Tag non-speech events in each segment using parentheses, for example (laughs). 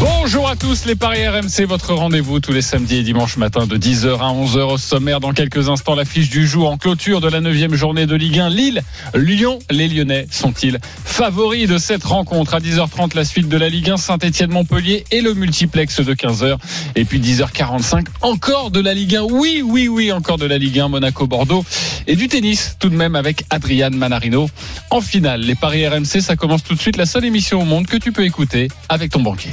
Bonjour à tous, les Paris RMC, votre rendez-vous tous les samedis et dimanches matin de 10h à 11h au sommaire. Dans quelques instants, l'affiche du jour en clôture de la 9 journée de Ligue 1. Lille, Lyon, les Lyonnais sont-ils favoris de cette rencontre? À 10h30, la suite de la Ligue 1, Saint-Etienne-Montpellier et le multiplex de 15h. Et puis 10h45, encore de la Ligue 1. Oui, oui, oui, encore de la Ligue 1, Monaco-Bordeaux. Et du tennis, tout de même avec Adrian Manarino. En finale, les Paris RMC, ça commence tout de suite. La seule émission au monde que tu peux écouter avec ton banquier.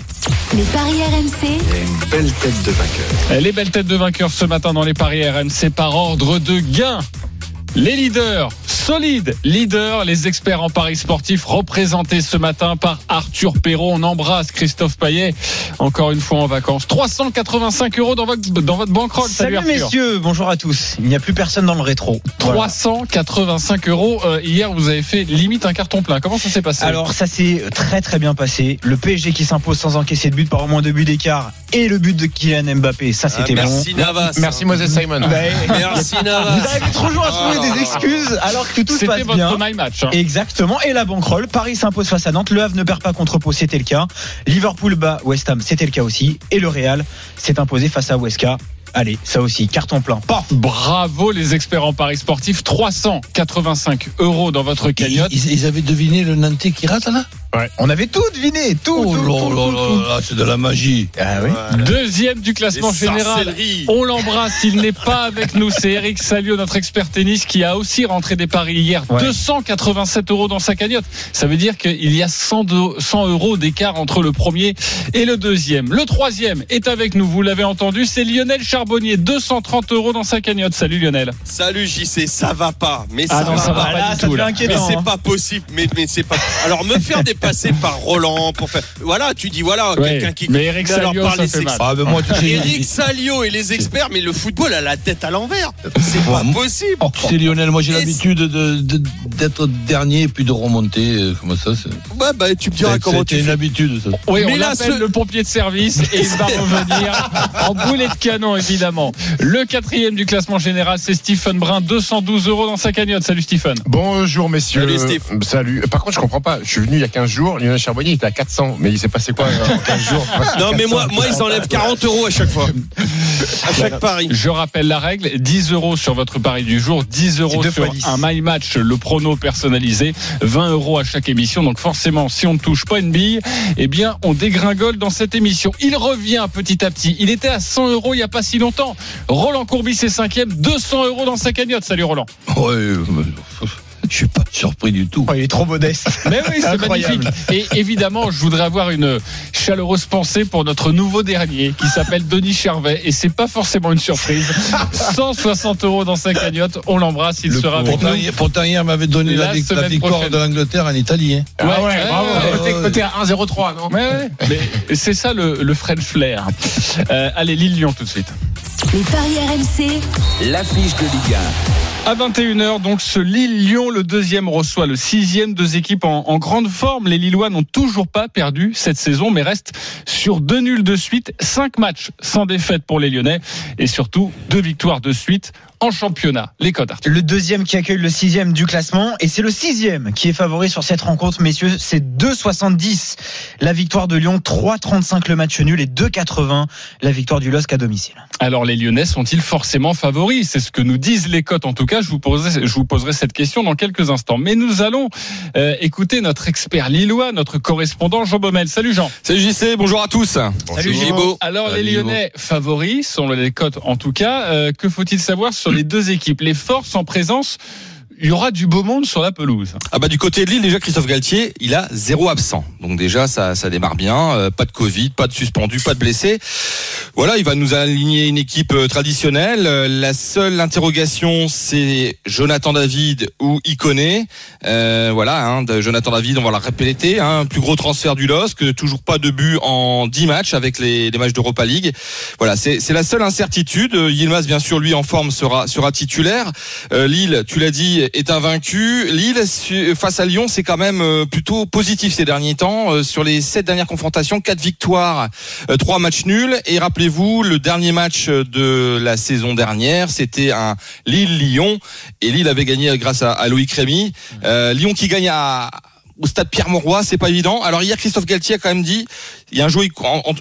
Les paris RMC, une belle tête de vainqueur. Les belles têtes de vainqueurs ce matin dans les paris RMC par ordre de gain. Les leaders, solides leaders, les experts en paris sportifs représentés ce matin par Arthur Perrault. On embrasse Christophe Paillet, encore une fois en vacances. 385 euros dans votre, dans votre. Salut, Arthur. messieurs, bonjour à tous. Il n'y a plus personne dans le rétro. Voilà. 385 euros. Euh, hier, vous avez fait limite un carton plein. Comment ça s'est passé Alors ça s'est très très bien passé. Le PSG qui s'impose sans encaisser de but par au moins deux buts d'écart et le but de Kylian Mbappé, ça c'était bon. merci Navas. Merci Moses Simon. Merci Navas. Vous arrivez toujours à trouver des excuses alors que tout se C'était passe votre bien. my match. hein. Exactement. Et la banquerolle, Paris s'impose face à Nantes. Le Havre ne perd pas contre Pau, c'était le cas. Liverpool bat West Ham, c'était le cas aussi. Et le Real s'est imposé face à Huesca. Allez, ça aussi, carton plein. Paf Bravo les experts en paris sportifs. 385 euros dans votre cagnotte. Ils, ils avaient deviné le Nantais qui rate là? On avait tout deviné, tout, Oh tout, là tout, là tout, là c'est de la magie. Ah oui. Deuxième du classement Les général. On l'embrasse, il n'est pas avec nous. C'est Eric Salio, notre expert tennis, qui a aussi rentré des paris hier. Ouais. 287 euros dans sa cagnotte. Ça veut dire qu'il y a 100, de- 100 euros d'écart entre le premier et le deuxième. Le troisième est avec nous, vous l'avez entendu, c'est Lionel Charbonnier. 230 euros dans sa cagnotte. Salut Lionel. Salut JC, ça va pas. Mais Ah ça, non, va ça va pas. pas du ça tout. Mais c'est hein. pas possible. Mais, mais c'est pas. Alors me faire (laughs) dépasser par Roland pour faire. Voilà, tu dis voilà Ouais, quelqu'un qui. mais Eric Salio, par les fait ex- mal. Ah moi tu (laughs) sais, Eric Salio et les experts, mais le football a la tête à l'envers. C'est pas possible. tu sais, Lionel, moi j'ai l'habitude de- de- d'être dernier et puis de remonter. euh, Comment ça c'est Ouais, bah tu me diras comment tu C'était une habitude ça. Oui, on Mais là, l'appelle ce- le pompier de service et il va revenir en boulet de canon, évidemment. Le quatrième du classement général, c'est Stephen Brun, 212 euros dans sa cagnotte. Salut Stephen. Bonjour messieurs. Salut, Steve. Euh, Salut. Par contre, je comprends pas. Je suis venu il y a 15 jours. Lionel Charbonnier était à 400. Mais il s'est passé quoi euh, en 15 jours (laughs) Non, mais moi, moi, ils enlèvent 40 euros à chaque fois. À chaque pari. Je rappelle la règle 10 euros sur votre pari du jour, 10 euros sur fois 10. un My Match, le prono personnalisé, 20 euros à chaque émission. Donc forcément, si on ne touche pas une bille, eh bien, on dégringole dans cette émission. Il revient petit à petit. Il était à 100 euros il n'y a pas si longtemps. Roland Courbis est cinquième, 200 euros dans sa cagnotte. Salut Roland. Ouais, euh, je suis pas surpris du tout. Oh, il est trop modeste. (laughs) Mais oui, c'est magnifique. Et évidemment, je voudrais avoir une chaleureuse pensée pour notre nouveau dernier qui s'appelle Denis Charvet. Et c'est pas forcément une surprise. (laughs) 160 euros dans sa cagnotte. On l'embrasse. Il Le sera avec pourtant, nous. pourtant, hier, il m'avait donné La la, victoire prochaine. de l'Angleterre en Italie. hein. Ouais, ouais, bravo. Côté- Côté à 1,03, non ouais, ouais. Mais c'est ça le, le Fred Flair. Euh, allez, Lille-Lyon tout de suite. Les paris RMC, L'affiche de Ligue À 21h, donc ce Lille-Lyon, le deuxième reçoit le sixième, deux équipes en, en grande forme. Les Lillois n'ont toujours pas perdu cette saison, mais restent sur deux nuls de suite, cinq matchs sans défaite pour les Lyonnais, et surtout deux victoires de suite en championnat. Les codes, Arthur. Le deuxième qui accueille le sixième du classement et c'est le sixième qui est favori sur cette rencontre, messieurs. C'est 2,70 la victoire de Lyon, 3,35 le match nul et 2,80 la victoire du LOSC à domicile. Alors les Lyonnais sont-ils forcément favoris? C'est ce que nous disent les cotes. En tout cas, je vous poserai, je vous poserai cette question dans quelques instants. Mais nous allons euh, écouter notre expert lillois, notre correspondant Jean Baumel. Salut Jean. Salut JC, bonjour à tous. Salut, Gibo. Alors Salut, les Lyonnais favoris sont les cotes en tout cas. Euh, que faut-il savoir sur les deux équipes Les forces en présence. Il y aura du beau monde sur la pelouse. Ah bah du côté de Lille déjà Christophe Galtier il a zéro absent. Donc déjà ça ça démarre bien. Euh, pas de Covid pas de suspendu pas de blessé. Voilà il va nous aligner une équipe euh, traditionnelle. Euh, la seule interrogation c'est Jonathan David ou Iconé. Euh, voilà hein, Jonathan David on va la répéter hein, plus gros transfert du LOSC toujours pas de but en 10 matchs avec les, les matchs d'Europa League. Voilà c'est c'est la seule incertitude. Euh, Yilmaz bien sûr lui en forme sera sera titulaire. Euh, Lille tu l'as dit est invaincu. Lille face à Lyon, c'est quand même euh, plutôt positif ces derniers temps. Euh, Sur les sept dernières confrontations, quatre victoires, euh, trois matchs nuls. Et rappelez-vous, le dernier match de la saison dernière, c'était un Lille-Lyon. Et Lille avait gagné grâce à, Loïc Rémy. Euh, Lyon qui gagne à au stade Pierre-Mauroy, c'est pas évident. Alors hier, Christophe Galtier a quand même dit, il y a un joli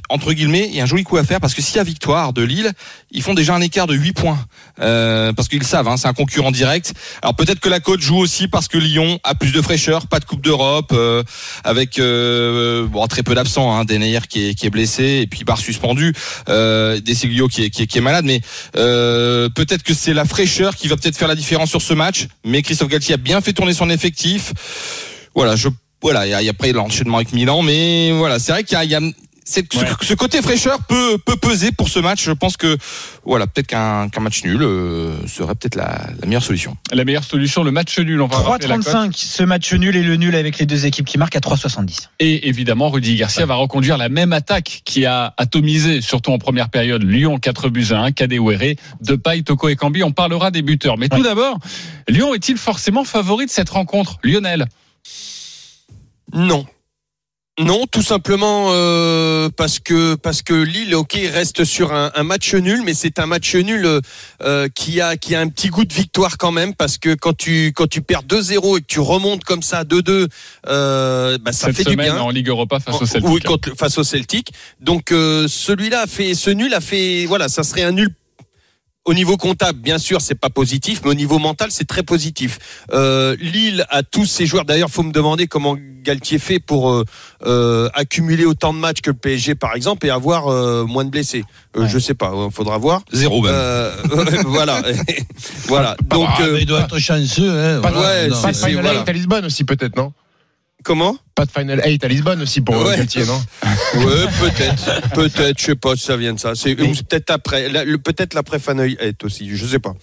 entre guillemets, il y a un joli coup à faire parce que s'il y a victoire de Lille, ils font déjà un écart de 8 points euh, parce qu'ils savent, hein, c'est un concurrent direct. Alors peut-être que la côte joue aussi parce que Lyon a plus de fraîcheur, pas de Coupe d'Europe, euh, avec euh, très peu d'absents, hein, qui est, blessé et puis Barre suspendu, euh, Desiglio qui est, qui est, qui est malade, mais euh, peut-être que c'est la fraîcheur qui va peut-être faire la différence sur ce match. Mais Christophe Galtier a bien fait tourner son effectif. Voilà, je voilà, il y a, il y a après l'enchaînement avec Milan, mais voilà, c'est vrai qu'il y a, il y a cette- ce- Ouais. ce, côté fraîcheur peut peut peser pour ce match. Je pense que voilà, peut-être qu'un qu'un match nul euh, serait peut-être la, la meilleure solution. La meilleure solution, le match nul. On va rappeler la cote. 3,35 ce match nul et le nul avec les deux équipes qui marquent à 3,70. Et évidemment, Rudy Garcia va reconduire la même attaque qui a atomisé, surtout en première période, Lyon 4 buts à 1, Kadewere, Depay, Toko et Cambi. On parlera des buteurs. Mais tout d'abord, Lyon est-il forcément favori de cette rencontre Lionel? Non. Non, tout simplement euh, parce que parce que Lille, ok, reste sur un, un match nul, mais c'est un match nul euh, qui a qui a un petit goût de victoire quand même, parce que quand tu quand tu perds 2-0 et que tu remontes comme ça 2-2, euh, bah, ça Cette fait du bien. en Ligue Europa face au Celtic. Oui, contre le- face au Celtic. Donc euh, celui-là a fait ce nul a fait voilà, ça serait un nul au niveau comptable, bien sûr, c'est pas positif, mais au niveau mental, c'est très positif. Euh, Lille a tous ses joueurs. D'ailleurs, faut me demander comment Galtier fait pour euh, euh, accumuler autant de matchs que le PSG, par exemple, et avoir euh, moins de blessés. Euh, Ouais. Je sais pas, il faudra voir. Zéro même. Euh, (laughs) voilà, (laughs) voilà. Donc, Ah, euh, mais il doit être chanceux. Hein, Pas de, voilà. ouais, Non, pas de c'est- Final voilà. 8 à Lisbonne aussi, peut-être, non? Comment Pas de Final 8 à Lisbonne aussi pour euh, Ouais. Galtier, non (laughs) Ouais, peut-être, peut-être, je sais pas si ça vient de ça. C'est peut-être après, peut-être l'après Faneuil est aussi, je sais pas.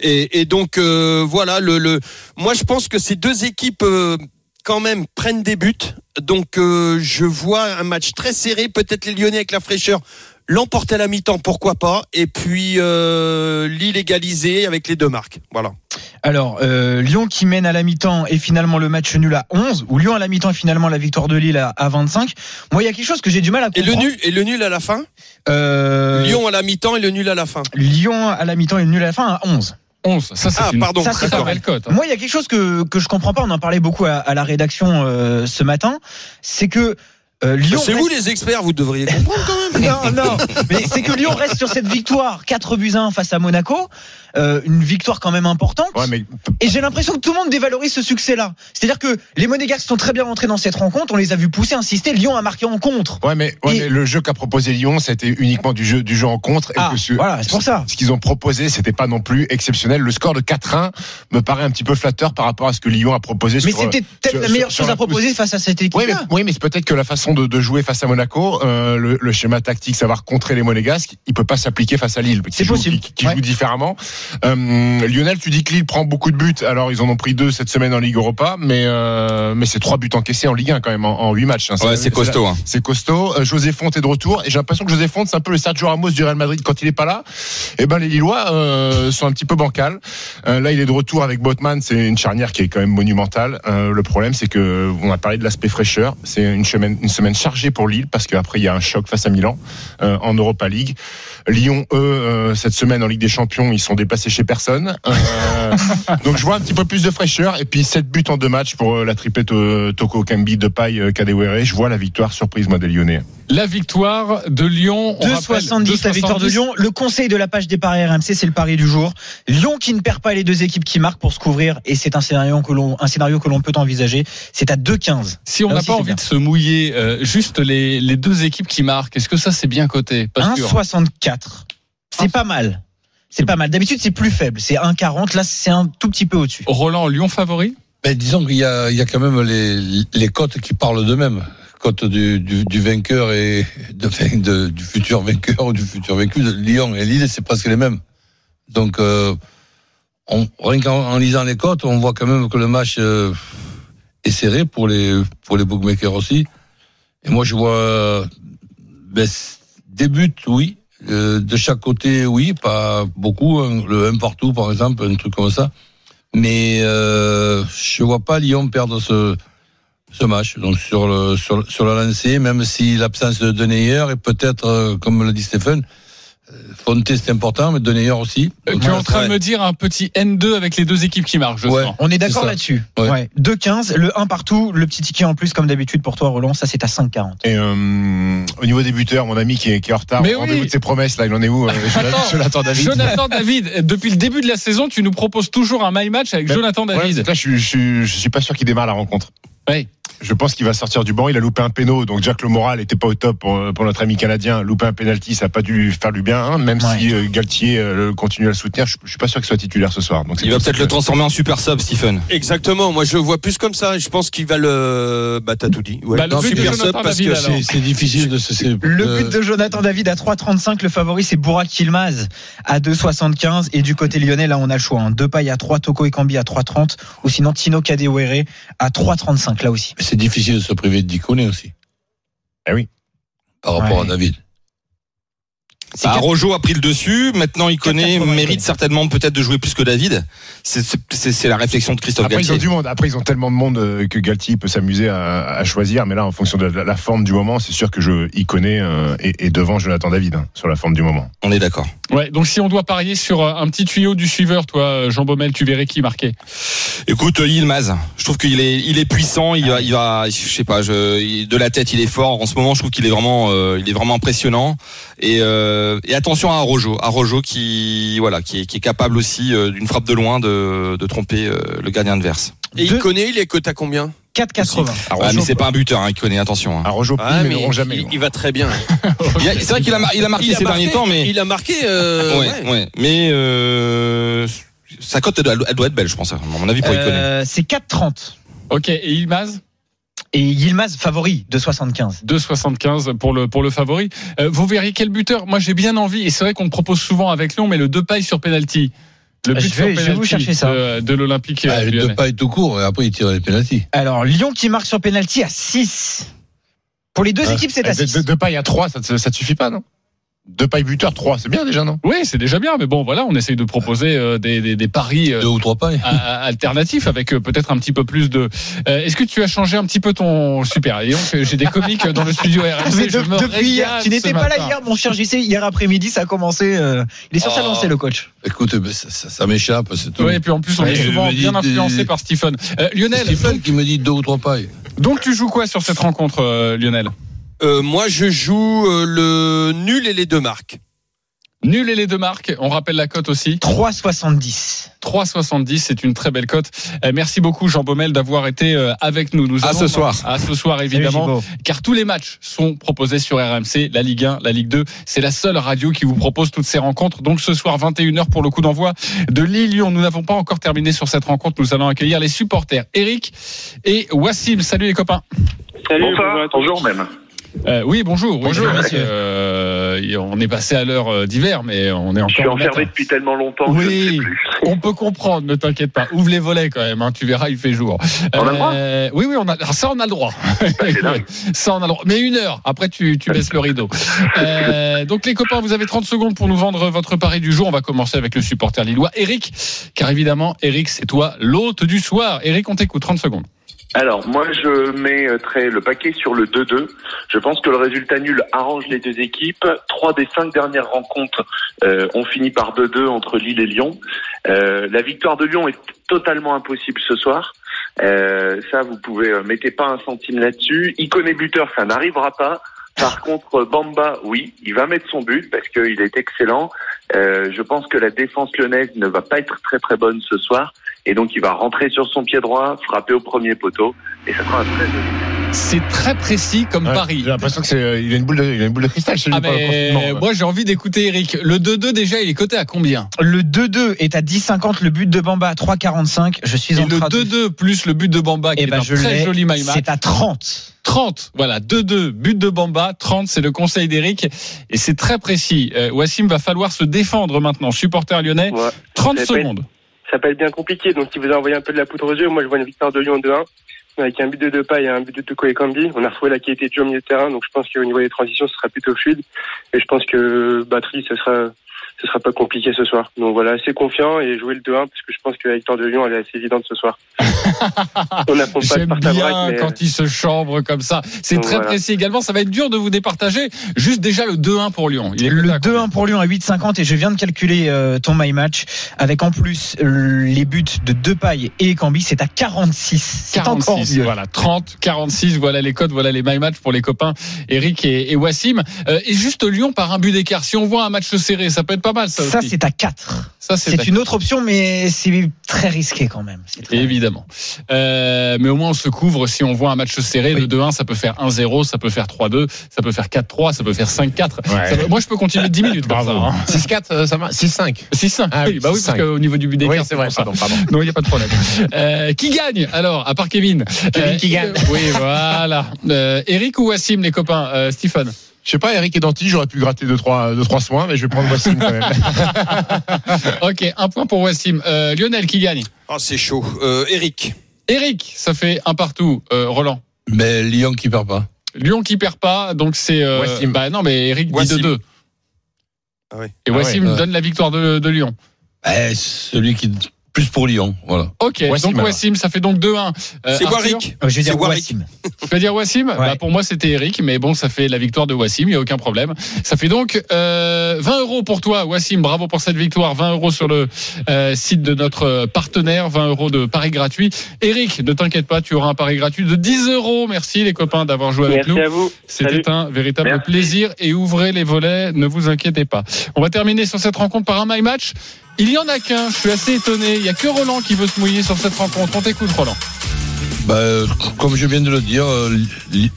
Et, et donc euh, voilà, le, le, moi je pense que ces deux équipes euh, quand même prennent des buts. Donc euh, je vois un match très serré. Peut-être les Lyonnais avec la fraîcheur l'emporter à la mi-temps, pourquoi pas. Et puis euh, Lille égalisé avec les deux marques. Voilà. Alors, euh, Lyon qui mène à la mi-temps et finalement le match nul à 11, ou Lyon à la mi-temps et finalement la victoire de Lille à, à 25. Moi, il y a quelque chose que j'ai du mal à Et comprendre. le nul, et le nul à la fin. Euh, Lyon à la mi-temps et le nul à la fin. Lyon à la mi-temps et le nul à la fin à 11. 11. Ça, c'est Ah, une pardon. Ça, c'est pas belle cote. hein. Moi, il y a quelque chose que, que je comprends pas. On en parlait beaucoup à, à la rédaction euh, ce matin. C'est que euh, Lyon. C'est reste- vous les experts, vous devriez comprendre quand même. Non, non. Mais c'est que Lyon reste sur cette victoire 4 buts à 1 face à Monaco. Euh, une victoire quand même importante. Ouais, mais Et j'ai l'impression que tout le monde dévalorise ce succès-là. C'est-à-dire que les Monégasques sont très bien rentrés dans cette rencontre. On les a vus pousser, insister. Lyon a marqué en contre. Ouais, mais, ouais, Et- mais le jeu qu'a proposé Lyon, c'était uniquement du jeu, du jeu en contre. Ah, et que ce, voilà, c'est pour ça. Ce qu'ils ont proposé, c'était pas non plus exceptionnel. Le score de 4-1 me paraît un petit peu flatteur par rapport à ce que Lyon a proposé. Mais c'était peut-être la meilleure sur- chose sur à proposer face à cette Oui, mais, oui, mais c'est peut-être que la façon de, de jouer face à Monaco, euh, le, le schéma tactique, savoir contrer les Monégasques, il peut pas s'appliquer face à Lille, C'est possible. qui, qui Ouais. joue différemment. Euh, Lionel, tu dis que Lille prend beaucoup de buts. Alors ils en ont pris deux cette semaine en Ligue Europa, mais euh, mais c'est trois buts encaissés en Ligue 1 quand même en, huit matchs. hein. Ouais, c'est costaud. Hein. C'est costaud. Euh, José Fonte est de retour et j'ai l'impression que José Fonte c'est un peu le Sergio Ramos du Real Madrid quand il est pas là. Et ben les Lillois euh, sont un petit peu bancals. Euh, là il est de retour avec Botman, c'est une charnière qui est quand même monumentale. Le problème c'est que on a parlé de l'aspect fraîcheur. C'est une semaine une semaine chargée pour Lille parce qu'après il y a un choc face à Milan euh, en Europa League. Lyon eux euh, cette semaine en Ligue des Champions ils sont déplacés chez personne. Euh, (laughs) donc je vois un petit peu plus de fraîcheur et puis 7 buts en deux matchs pour euh, la triplette Toko Kambi, Depay, euh, Kadewere. Je vois la victoire surprise moi des Lyonnais. La victoire de Lyon. on 2,70 rappelle, la victoire de 2,70. Lyon. Le conseil de la page des paris RMC, c'est le pari du jour. Lyon qui ne perd pas les deux équipes qui marquent pour se couvrir et c'est un scénario que l'on un scénario que l'on peut envisager. C'est à 2,15. Si on Là n'a pas envie bien. de se mouiller, euh, juste les, les deux équipes qui marquent, est-ce que ça c'est bien coté? Pas sûr. 1,64. C'est pas mal. C'est pas mal. D'habitude, c'est plus faible. C'est 1,40. Là, c'est un tout petit peu au-dessus. Roland, Lyon favori? Ben, disons qu'il y a, il y a quand même les, les cotes qui parlent d'eux-mêmes. Cote du, du, du vainqueur et de, enfin, de- du futur vainqueur ou du futur vaincu. de Lyon et Lille, c'est presque les mêmes. Donc, euh, on, rien qu'en en lisant les cotes, on voit quand même que le match euh, est serré pour les, pour les bookmakers aussi. Et moi, je vois euh, ben, des buts, oui. Euh, de chaque côté, oui, pas beaucoup. hein. Le 1 partout, par exemple, un truc comme ça. Mais euh, je vois pas Lyon perdre ce, match. Donc sur le, sur, le- le lancer, même si l'absence de Deneyer et peut-être, euh, comme l'a dit Stéphane, euh, Fonte c'est important, mais Deneyer aussi. Euh, Tu es en train de me dire un petit N2 avec les deux équipes qui marquent, je Ouais. sens. On est d'accord là-dessus. Ouais. Ouais. 2-15, le 1 partout, le petit ticket en plus, comme d'habitude pour toi, Roland, ça c'est à 5,40. Et euh, au niveau des buteurs, mon ami qui est, qui est en retard, Mais au rendez-vous oui. de ses promesses, là, il en est où euh, (laughs) Jonathan- Attends, Jonathan David Jonathan David, euh, depuis le début de la saison, tu nous proposes toujours un my match avec Ben, Jonathan Ouais, David. là, je, suis- je, suis- je suis pas sûr qu'il démarre la rencontre. Ouais. Je pense qu'il va sortir du banc. Il a loupé un péno, donc déjà que le moral était pas au top pour, pour notre ami canadien. Louper un penalty, ça a pas dû lui faire du bien, hein, même Ouais. si euh, Galtier euh, continue à le soutenir. Je, je suis pas sûr qu'il soit titulaire ce soir. Donc Il va peut-être le transformer en super sub, Stephen. Exactement. Moi, je le vois plus comme ça. Je pense qu'il va le. Bah, t'as tout dit. Ouais. Bah, le Non, but de super Jonathan sub parce David, que. C'est c'est difficile de se. c'est- Le euh, but de Jonathan David à 3,35. Le favori, c'est Bourak Yilmaz à 2,75. Et du côté lyonnais, là, on a le choix. Hein. Deux pailles à 3, Toko et Kambi à 3,30. Ou sinon, Tino Kadewere à 3,35, là aussi. C'est difficile de se priver de Dikoné aussi. Eh oui. Par rapport Ouais. à David. Bah, Rojo a pris le dessus. Maintenant, il connaît, 4,80, mérite certainement peut-être de jouer plus que David. C'est- la réflexion de Christophe Après, ils ont Galtier. du monde. Après, ils ont tellement de monde euh, que Galtier peut s'amuser à, à choisir. Mais là, en fonction de la, la forme du moment, c'est sûr que je y connais euh, et, et devant Jonathan David hein, sur la forme du moment. On est d'accord. Ouais, donc si on doit parier sur euh, un petit tuyau du suiveur, toi, Jean Baumel, tu verrais qui marquait Écoute, Yilmaz, je trouve qu'il est, il est puissant. Il va, il va, je sais pas, je, de la tête, il est fort. En ce moment, je trouve qu'il est vraiment, euh, il est vraiment impressionnant. Et, euh, et attention à Rojo, à Rojo qui, voilà, qui est, qui est capable aussi euh, d'une frappe de loin de, de tromper euh, le gardien adverse. Et il connaît, il est coté à combien 4,80. Ah, mais c'est pas un buteur, hein, il connaît. Attention. hein. À Rojo, Ah, mais, mais ils n'auront jamais. il, il va très bien. (laughs) Il C'est vrai qu'il a, mar- il a marqué Il a ces marqué, derniers temps, mais il a marqué. euh, ouais, ouais. ouais. Mais euh, sa cote, elle doit, elle doit être belle, je pense. À mon avis, pour. Euh, c'est 4,30. Ok, et Ilmaz? Et Yilmaz, favori, de 75. 2,75 pour le, pour le favori. Euh, vous verriez quel buteur Moi, j'ai bien envie, et c'est vrai qu'on le propose souvent avec Lyon, mais le deux pailles sur penalty. Le Ah, but je sur vais- je vais vous penalty chercher ça. De, de l'Olympique Ah, les deux pailles tout court et après il tire les pénalties. Alors, Lyon qui marque sur penalty à 6. Pour les deux Ah. équipes, c'est à Eh, de, 6. de- de paille à 3, ça, te- ça te suffit pas, non? Deux pailles buteurs, 3, c'est bien déjà, non? Oui, c'est déjà bien, mais bon, voilà, on essaye de proposer euh, des, des, des paris euh, Deux ou trois pailles. alternatifs avec euh, peut-être un petit peu plus de. Euh, Est-ce que tu as changé un petit peu ton super? Et donc, j'ai des comiques dans le studio (laughs) Mais RMC. de- depuis hier, tu n'étais pas là hier, mon cher JC. Hier après-midi, ça a commencé. euh, il est sur sa Oh. lancée, le coach. Écoute, ça, ça- ça m'échappe, c'est tout. Oui, et puis en plus, on Ouais, est souvent bien des- influencé par Stephen. Euh, Lionel, donc, qui me dit deux ou trois pailles. donc tu joues quoi sur cette rencontre, euh, Lionel? Euh, moi, je joue euh, le nul et les deux marques. Nul et les deux marques. On rappelle la cote aussi. 3,70. 3,70, c'est une très belle cote. Euh, merci beaucoup Jean Baumel d'avoir été euh, avec nous. nous À allons- ce soir. À ce soir évidemment. Car tous les matchs sont proposés sur RMC, la Ligue 1, la Ligue 2. C'est la seule radio qui vous propose toutes ces rencontres. Donc ce soir, 21h pour le coup d'envoi de Lille-Lyon. Nous n'avons pas encore terminé sur cette rencontre. Nous allons accueillir les supporters Eric et Wassim. Salut les copains. Salut, bonjour, bonjour même. Euh, oui, bonjour. Oui, Bonjour, monsieur. euh, on est passé à l'heure euh, d'hiver, mais on est encore. Je suis enfermé depuis tellement longtemps que je ne sais Oui, plus. on peut comprendre, ne t'inquiète pas. Ouvre les volets quand même, hein, tu verras, il fait jour. On a le droit Euh, Oui, oui, on a, alors ça on a le droit. dingue. (laughs) ça on a le droit. Mais une heure, après tu, tu baisses le rideau. Euh, donc les copains, vous avez 30 secondes pour nous vendre votre pari du jour. On va commencer avec le supporter lillois, Eric, car évidemment, Eric, c'est toi l'hôte du soir. Eric, on t'écoute, 30 secondes. Alors, moi, je mettrai le paquet sur le 2-2. Je pense que le résultat nul arrange les deux équipes. Trois des cinq dernières rencontres euh, ont fini par 2-2 entre Lille et Lyon. Euh, la victoire de Lyon est totalement impossible ce soir. Euh, ça, vous pouvez euh, mettez pas un centime là-dessus. Iconé buteur, ça n'arrivera pas. Par contre, Bamba, oui, il va mettre son but parce qu'il est excellent. Euh, je pense que la défense lyonnaise ne va pas être très très bonne ce soir. Et donc, il va rentrer sur son pied droit, frapper au premier poteau. Et ça sera un très joli. C'est très précis comme Ouais, pari. J'ai l'impression que c'est, euh, il a une boule de, il a une boule de cristal chez lui Ah le confinement. moi j'ai envie d'écouter Eric. Le 2-2 déjà il est coté à combien? Le 2-2 est à 10,50. Le but de Bamba à 3,45. Je suis Et en le train de. 2-2 plus le but de Bamba qui Eh est ben, un je très joli my. C'est à 30. 30, voilà, 2-2, but de Bamba, 30, c'est le conseil d'Eric, et c'est très précis. Euh, Wassim va falloir se défendre maintenant, supporter lyonnais, Ouais. 30 Ça peut secondes. Ça peut être bien compliqué, donc si vous envoyez un peu de la poudre aux yeux, moi je vois une victoire de Lyon 2-1, avec un but de Depay et un but de Kambi. On a retrouvé la qualité de jeu au milieu de terrain, donc je pense qu'au niveau des transitions, ce sera plutôt fluide. Et je pense que batterie, ce sera, ce sera pas compliqué ce soir. Donc voilà, assez confiant et jouer le 2-1 parce que je pense que la victoire de Lyon elle est assez évidente ce soir. (laughs) On n'affronte pas J'aime bien mais quand il se chambre comme ça. C'est Donc très voilà. précis également. Ça va être dur de vous départager. Juste déjà le 2-1 pour Lyon. Il est Le coté à combien 2-1 pour Lyon à 8,50 et je viens de calculer euh, ton my match avec en plus euh, les buts de Depay et Cambi, c'est à 46. C'est encore 46, mieux. voilà, 30, 46, voilà les codes, voilà les my match pour les copains Eric et, et Wassim. Euh, et juste Lyon par un but d'écart. Si on voit un match serré, ça peut être pas mal ça, Ça c'est à 4. Ça, c'est C'est une autre option mais c'est très risqué quand même. C'est très- Évidemment. Euh, mais au moins on se couvre si on voit un match serré. Le 2-1, ça peut faire 1-0, ça peut faire 3-2, ça peut faire 4-3, ça peut faire 5-4. Ça va- Moi je peux continuer 10 minutes ça. hein. 6-4, euh, ça va 6-5. 6-5. Ah oui, oui, bah oui, parce 6-5. qu'au niveau du but d'écart, Oui, c'est vrai, pardon, pardon. Non, il n'y a pas de problème. (laughs) Euh, qui gagne alors, à part Kevin Kevin qui gagne. euh, (laughs) Oui, voilà. Euh, Eric ou Wassim, les copains? Euh, Stephen Je sais pas, Eric et Danti, j'aurais pu gratter 2-3 deux, trois, deux, trois soins, mais je vais prendre Wassim quand même. (laughs) Ok, un point pour Wassim. Euh, Lionel qui gagne? Ah, c'est chaud. Euh, Eric. Eric, ça fait un partout. Euh, Roland Mais Lyon qui perd pas. Lyon qui perd pas, donc c'est. Euh, Wassim. bah non, mais Eric dit Wassim. 2-2. Ah ouais. Et Ah Wassim ouais. donne la victoire de, de Lyon. Eh, celui qui plus pour Lyon, voilà. Ok, Wassim, donc. Wassim, ça fait donc 2-1. Euh, c'est Warwick. Euh, Je vais dire. Wassim. Tu vas dire Wassim bah, Pour moi, c'était Eric, mais bon, ça fait la victoire de Wassim, il n'y a aucun problème. Ça fait donc euh, 20 euros pour toi, Wassim. Bravo pour cette victoire. 20 euros sur le euh, site de notre partenaire. 20 euros de pari gratuit. Eric, ne t'inquiète pas, tu auras un pari gratuit de 10 euros. Merci les copains d'avoir joué avec merci nous. à vous. C'était un véritable Merci. plaisir et ouvrez les volets, ne vous inquiétez pas. On va terminer sur cette rencontre par un my match. Il y en a qu'un, je suis assez étonné. Il y a que Roland qui veut se mouiller sur cette rencontre. On t'écoute, Roland. Bah, comme je viens de le dire, euh,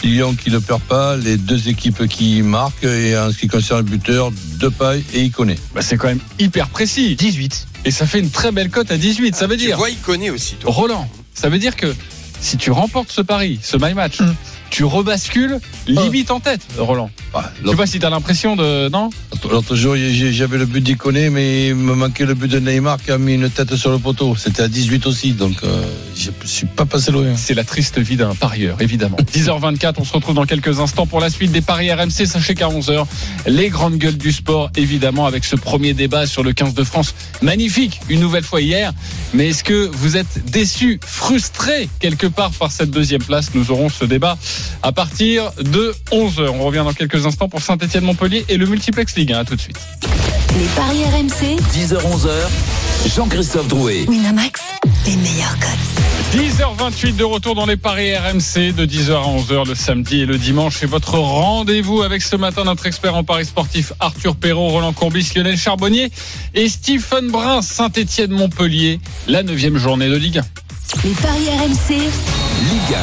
Lyon qui ne perd pas, les deux équipes qui marquent, et en ce qui concerne le buteur, Depay et Iconé. Bah, c'est quand même hyper précis. 18. Et ça fait une très belle cote à 18. Ça veut Tu dire, vois, il connaît aussi, toi. Roland, ça veut dire que si tu remportes ce pari, ce my match, Mm. Tu rebascules limite en tête, Roland. Bah, Je sais pas si t'as l'impression de. Non L'autre- jour, j'avais le but d'Iconé, mais il me manquait le but de Neymar qui a mis une tête sur le poteau. C'était à 18 aussi, donc euh, je suis pas passé loin. C'est la triste vie d'un parieur, évidemment. (laughs) 10h24, on se retrouve dans quelques instants pour la suite des paris RMC. Sachez qu'à 11h, les grandes gueules du sport, évidemment, avec ce premier débat sur le 15 de France. Magnifique, une nouvelle fois hier. Mais est-ce que vous êtes déçu, frustré quelque part par cette deuxième place? Nous aurons ce débat à partir de 11h. On revient dans quelques instants pour Saint-Etienne-Montpellier et le multiplex Ligue 1. À tout de suite. Les paris RMC, 10h-11h, Jean-Christophe Drouet. Winamax, les meilleurs codes. 10h28 de retour dans les paris RMC de 10h à 11h le samedi et le dimanche. C'est votre rendez-vous avec ce matin notre expert en paris sportif Arthur Perrault, Roland Courbis, Lionel Charbonnier et Stephen Brun, Saint-Etienne Montpellier, la neuvième journée de Ligue 1. Les paris RMC, Ligue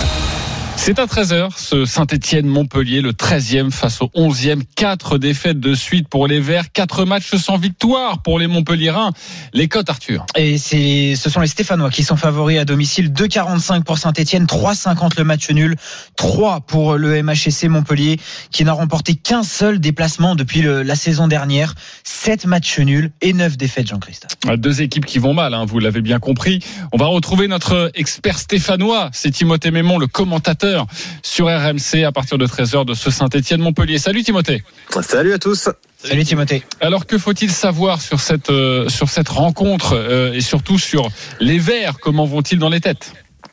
C'est à 13h, ce Saint-Etienne-Montpellier, le 13e face au 11e. Quatre défaites de suite pour les Verts, quatre matchs sans victoire pour les Montpelliérains. Les cotes, Arthur. Et c'est, ce sont les Stéphanois qui sont favoris à domicile. 2,45 pour Saint-Etienne, 3,50 le match nul, 3 pour le MHSC Montpellier, qui n'a remporté qu'un seul déplacement depuis le- la saison dernière. 7 matchs nuls et 9 défaites, Jean-Christophe. Deux équipes qui vont mal, hein, vous l'avez bien compris. On va retrouver notre expert stéphanois, c'est Timothée Mémon, le commentateur sur RMC à partir de 13h de ce Saint-Etienne-Montpellier. Salut Timothée. Salut à tous. Salut Timothée. Alors que faut-il savoir sur cette, euh, sur cette rencontre euh, et surtout sur les Verts? Comment vont-ils dans les têtes?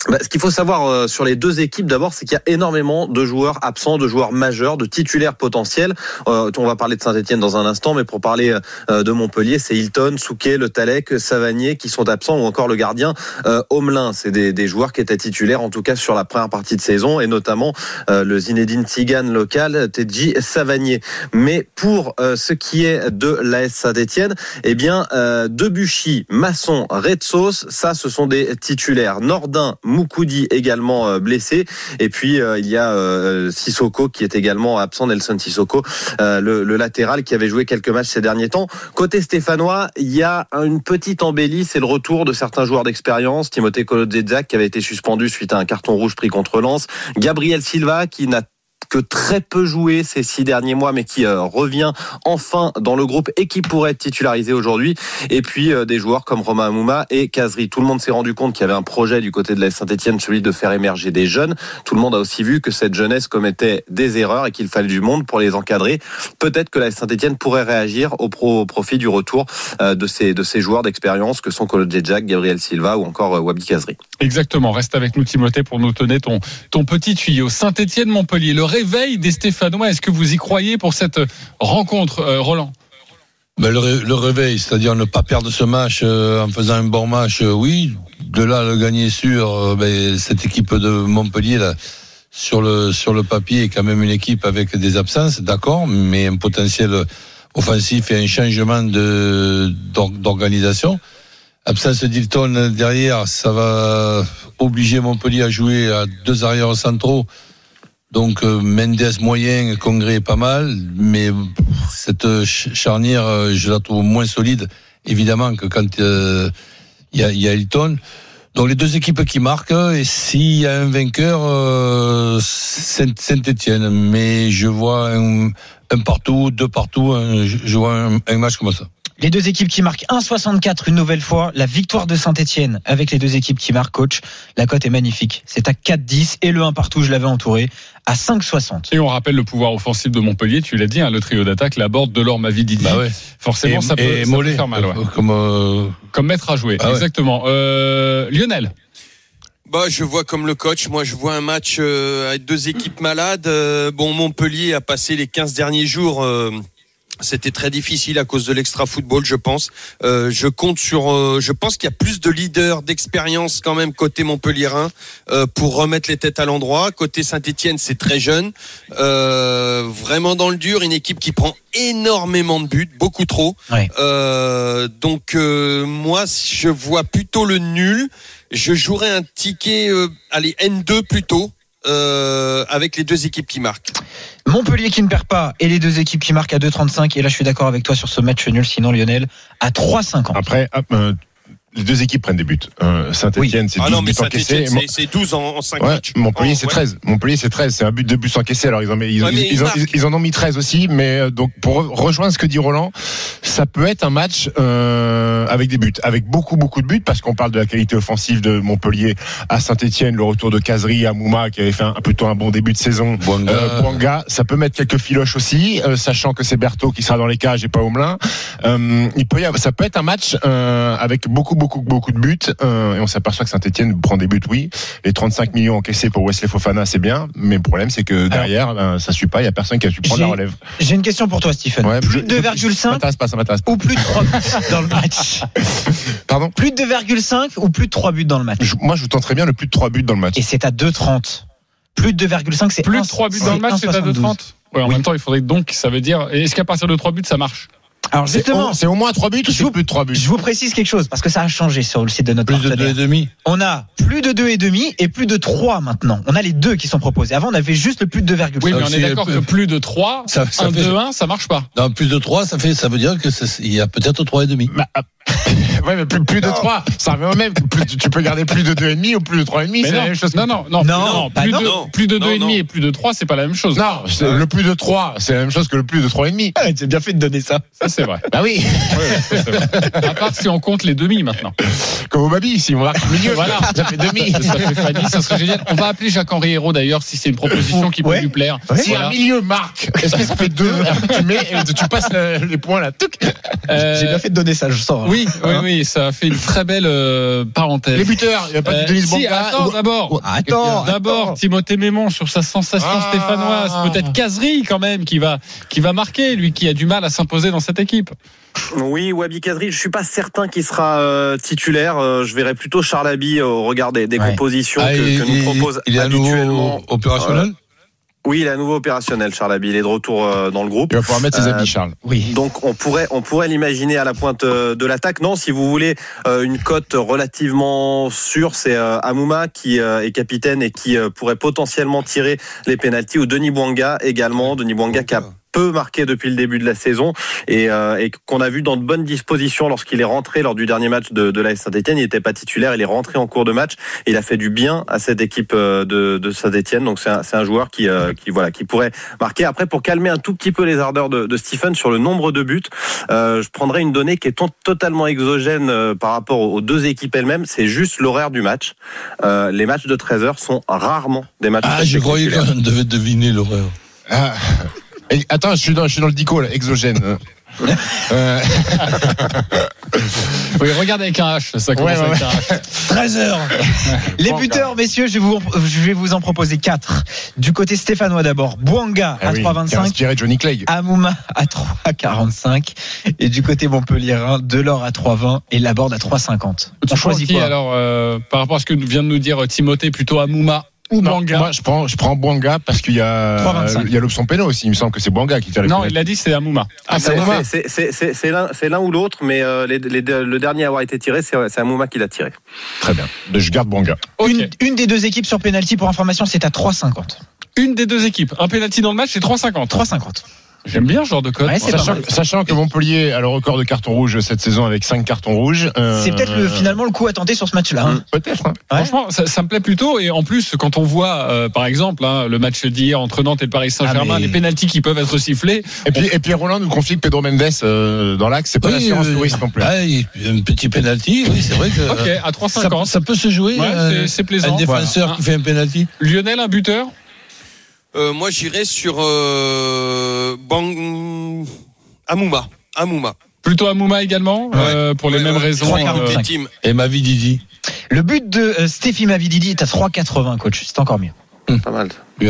Bah, ce qu'il faut savoir euh, sur les deux équipes, d'abord, c'est qu'il y a énormément de joueurs absents, de joueurs majeurs, de titulaires potentiels. Euh, on va parler de Saint-Etienne dans un instant, mais pour parler euh, de Montpellier, c'est Hilton, Souquet, Le Talec, Savanier qui sont absents, ou encore le gardien euh, Homelin. C'est des, des joueurs qui étaient titulaires, en tout cas sur la première partie de saison, et notamment euh, le Zinedine Tigane local, Tedji Savanier. Mais pour euh, ce qui est de l'AS Saint-Etienne, eh bien, euh, Debuchy, Masson, Retsos, ça, ce sont des titulaires. Nordin, Moukoudi également euh, blessé. Et puis, euh, il y a euh, Sissoko qui est également absent, Nelson Sissoko, le, latéral qui avait joué quelques matchs ces derniers temps. Côté stéphanois, il y a une petite embellie, c'est le retour de certains joueurs d'expérience. Timothée Kolodziejczak qui avait été suspendu suite à un carton rouge pris contre Lens. Gabriel Silva qui n'a que très peu joué ces six derniers mois, mais qui euh, revient enfin dans le groupe et qui pourrait être titularisé aujourd'hui. Et puis euh, des joueurs comme Romain Amouma et Kazri. Tout le monde s'est rendu compte qu'il y avait un projet du côté de la Saint-Etienne, celui de faire émerger des jeunes. Tout le monde a aussi vu que cette jeunesse commettait des erreurs et qu'il fallait du monde pour les encadrer. Peut-être que la Saint-Etienne pourrait réagir au, pro, au profit du retour euh, de ces, de ces joueurs d'expérience que sont Kolo Jack, Gabriel Silva ou encore Wabi Kazri. Exactement. Reste avec nous, Timothée, pour nous donner ton, ton petit tuyau. Saint-Etienne-Montpellier, le réveil des Stéphanois. Est-ce que vous y croyez pour cette rencontre, euh, Roland? Ben, le, ré- réveil, c'est-à-dire ne pas perdre ce match euh, en faisant un bon match, euh, oui. De là, le gagner euh, ben, cette équipe de Montpellier, sur le, sur papier, est quand même une équipe avec des absences, d'accord, mais un potentiel offensif et un changement d'organisation. Absence d'Hilton derrière, ça va obliger Montpellier à jouer à deux arrières centraux. Donc euh, Mendes moyen, Congrès pas mal, mais cette ch- charnière, euh, je la trouve moins solide, évidemment, que quand euh, il y, a, y a Hilton. Donc les deux équipes qui marquent, et s'il y a un vainqueur, Saint-Etienne. Mais je vois un, partout, deux partout, je vois un match comme ça. Les deux équipes qui marquent 1,64 une nouvelle fois. La victoire de Saint-Etienne avec les deux équipes qui marquent, coach. La cote est magnifique. C'est à 4,10 et le 1 partout, je l'avais entouré, à 5,60. Et on rappelle le pouvoir offensif de Montpellier, tu l'as dit, hein, le trio d'attaque, la borde de l'or Mavi Didi. Bah ouais. Forcément, Et- ça peut, et ça peut Mollet, faire mal. ouais. euh, Comme, euh, Comme maître à jouer, Ah ouais. exactement. Euh, Lionel Bah, je vois comme le coach. Moi, je vois un match euh, avec deux équipes malades. Euh, bon, Montpellier a passé les 15 derniers jours. C'était très difficile à cause de l'extra football, je pense. Euh, je compte sur. euh, je pense qu'il y a plus de leaders, d'expérience quand même côté Montpellierin euh, pour remettre les têtes à l'endroit. Côté Saint-Étienne, c'est très jeune, euh, vraiment dans le dur. Une équipe qui prend énormément de buts, beaucoup trop. Ouais. Euh, donc euh, moi, je vois plutôt le nul. Je jouerais un ticket, euh, allez N2 plutôt. Euh, avec les deux équipes qui marquent. Montpellier qui ne perd pas et les deux équipes qui marquent à 2,35. Et là, je suis d'accord avec toi sur ce match nul. Sinon, Lionel, à 3,50. Après, hop, euh, les deux équipes prennent des buts. Euh, Saint-Etienne, c'est 12 Ah non, mais buts encaissés. Saint-Etienne, c'est- c'est 12 en, en 5 Ouais, matchs. Montpellier Oh, c'est ouais. 13. Montpellier c'est 13. C'est un but de buts encaissés. Alors ils en, ils, Ouais, mais ils, ils en- marquent. ils en ont mis 13 aussi. Mais euh, donc pour re- rejoindre ce que dit Roland, ça peut être un match euh, avec des buts, avec beaucoup beaucoup de buts parce qu'on parle de la qualité offensive de Montpellier à Saint-Etienne, le retour de Casery à Mouma qui avait fait un, plutôt un bon début de saison. Bouanga. Euh, Bouanga, ça peut mettre quelques filoches aussi, euh, sachant que c'est Berthaud qui sera dans les cages et pas Omelin. Euh, il peut y avoir, ça peut être un match euh, avec beaucoup, beaucoup, beaucoup de buts. euh, et on s'aperçoit que Saint-Etienne prend des buts, oui. Les 35 millions encaissés pour Wesley Fofana, c'est bien. Mais le problème, c'est que derrière, ben, ça suit pas. Il y a personne qui a su prendre la J'ai- relève. J'ai une question pour toi, Stephen. Ouais, plus de Ça 2,5 m'intéresse pas, ça m'intéresse pas. ou plus de 3 buts dans le match (laughs) Pardon Plus de 2,5 ou plus de 3 buts dans le match Je- Moi, je tenterais bien le plus de 3 buts dans le match. Et c'est à 2,30. Plus de 2,5, c'est Plus de 3 buts dans le match, c'est à 1,72. 2,30 ouais, En Oui. même temps, il faudrait donc, ça veut dire, est-ce qu'à partir de 3 buts, ça marche Alors justement, c'est au moins 3 buts ou Je c'est vous- plus de 3 buts? Je vous précise quelque chose parce que ça a changé sur le site de notre plus de deux partenaire. et demi. On a plus de 2,5 et plus de 3 maintenant. On a les deux qui sont proposés. Avant, on avait juste le plus de 2,5. Oui, mais on est d'accord que plus de 3, Ça- ça 1, fait- 2, 1, ça marche pas. Non, plus de 3, ça fait, ça veut dire que c'est- il y a peut-être trois et demi. Bah, ah, (laughs) ouais, mais plus, plus de 3, ça revient au même. Plus- tu peux garder plus de 2,5 ou plus de 3,5, Mais c'est la même chose. non, non, non, Non, plus, de, Non. plus de Non, 2,5 non. et plus de 3, c'est pas la même chose. Non, le plus de 3, c'est la même chose que le plus de 3,5. J'ai bien fait de donner ça. Ça, c'est vrai. Bah oui, Ouais, ouais, ça, c'est vrai. À part si on compte les demi maintenant. comme au Babi, si on marque le milieu, Voilà. ça fait demi. Ça fait Fanny, ça serait génial. On va appeler Jacques-Henri Hérault d'ailleurs si c'est une proposition qui peut Ouais. lui plaire. Si Voilà. un milieu marque, est-ce que ça fait 2 (laughs) Tu mets, et tu passes le- les points là. Euh, J'ai bien fait de donner ça, je sens. hein. Oui, oui, oui, ça a fait une très belle euh, parenthèse. Les buteurs, il n'y a pas Euh, de Denis si, attends, d'abord. Attends, D'abord. Timothée Mémon sur sa sensation Ah. stéphanoise. Peut-être Casery quand même qui va, qui va marquer, lui qui a du mal à s'imposer dans cette équipe. Oui, Wabi Kazri, je suis pas certain qu'il sera euh, titulaire. Euh, je verrais plutôt Charles Abbey au regard des, des Ouais. compositions Ah, que, il, que nous il- propose il est à habituellement. opérationnel Oui, il est à nouveau opérationnel, Charles Abbey. Il est de retour euh, dans le groupe. Tu vas pouvoir mettre ses Euh, habits, Charles. Oui. Donc on pourrait on pourrait l'imaginer à la pointe euh, de l'attaque. Non, si vous voulez euh, une cote relativement sûre, c'est euh, Amouma qui euh, est capitaine et qui euh, pourrait potentiellement tirer les pénalties ou Denis Bouanga également. Denis Bouanga qui a peu marqué depuis le début de la saison et, euh, et qu'on a vu dans de bonnes dispositions lorsqu'il est rentré lors du dernier match de, de l'AS Saint-Etienne. Il n'était pas titulaire, il est rentré en cours de match. Et il a fait du bien à cette équipe euh, de, de Saint-Etienne. Donc c'est un, joueur qui, euh, qui, voilà, qui pourrait marquer. Après, pour calmer un tout petit peu les ardeurs de, de Stephen sur le nombre de buts, euh, je prendrai une donnée qui est to- totalement exogène par rapport aux deux équipes elles-mêmes. C'est juste l'horaire du match. Euh, les matchs de 13 heures sont rarement des matchs Ah, je croyais qu'on devait deviner l'horreur. Ah. Et, attends, je suis dans, je suis dans le dico, là, exogène. Euh, (laughs) Oui, regarde avec un H, ça commence Ouais, ouais, avec un H. 13 heures. (laughs) Les buteurs, messieurs, je vais, vous, je vais vous en proposer 4. Du côté stéphanois d'abord, Bouanga ah à oui, qui a 3,25. inspiré Johnny Clegg. Amouma à 3,45 et du côté Montpellierin, Delors à 3,20 et Laborde à 3,50. On Tu choisit choisis qui quoi? alors euh, par rapport à ce que vient de nous dire Timothée, plutôt Amouma ou Non, Banga Moi, je prends, je prends Bouanga parce qu'il y a, 3,25. il y a l'option péno aussi. Il me semble que c'est Bouanga qui t'a Non, il a dit c'est Amouma. Ah, c'est C'est- Amouma. c'est- l'un ou l'autre, mais euh, les- les- le dernier à avoir été tiré, c'est Amouma qui l'a tiré. Très bien. Je garde Bouanga. Ok. une, une des deux équipes sur penalty pour information, c'est à 3,50. Une des deux équipes. Un penalty dans le match, c'est 3,50. 3,50. J'aime bien ce genre de code. Ouais, Sachant, sachant que Montpellier a le record de cartons rouges cette saison avec 5 cartons rouges. euh, C'est peut-être le- finalement le coup à tenter sur ce match-là. hein. Peut-être. hein. Ouais. Franchement, ça, ça me plaît plutôt. Et en plus, quand on voit, euh, par exemple, hein, le match d'hier entre Nantes et le Paris Saint-Germain, Ah, mais- les pénalties qui peuvent être sifflés. Et puis, et puis Roland nous confie que Pedro Mendes euh, dans l'axe, c'est pas Oui, l'assurance euh, touriste non plus. ah, un petit penalty, oui, c'est vrai que. (laughs) Ok, à Ça, 3,50. ça peut se jouer. Ouais, euh, c'est- plaisant. Un défenseur Voilà. qui fait un penalty. Lionel, un buteur Euh, moi, j'irais sur euh, Bang... Amouma. Amouma. Plutôt Amouma également, euh, pour les Ouais, mêmes ouais, raisons. Trois euh. Et ma vie Didi. Le but de euh, Stéphie Mavididi est à 3,80, coach. C'est encore mieux. Pas mal. Lui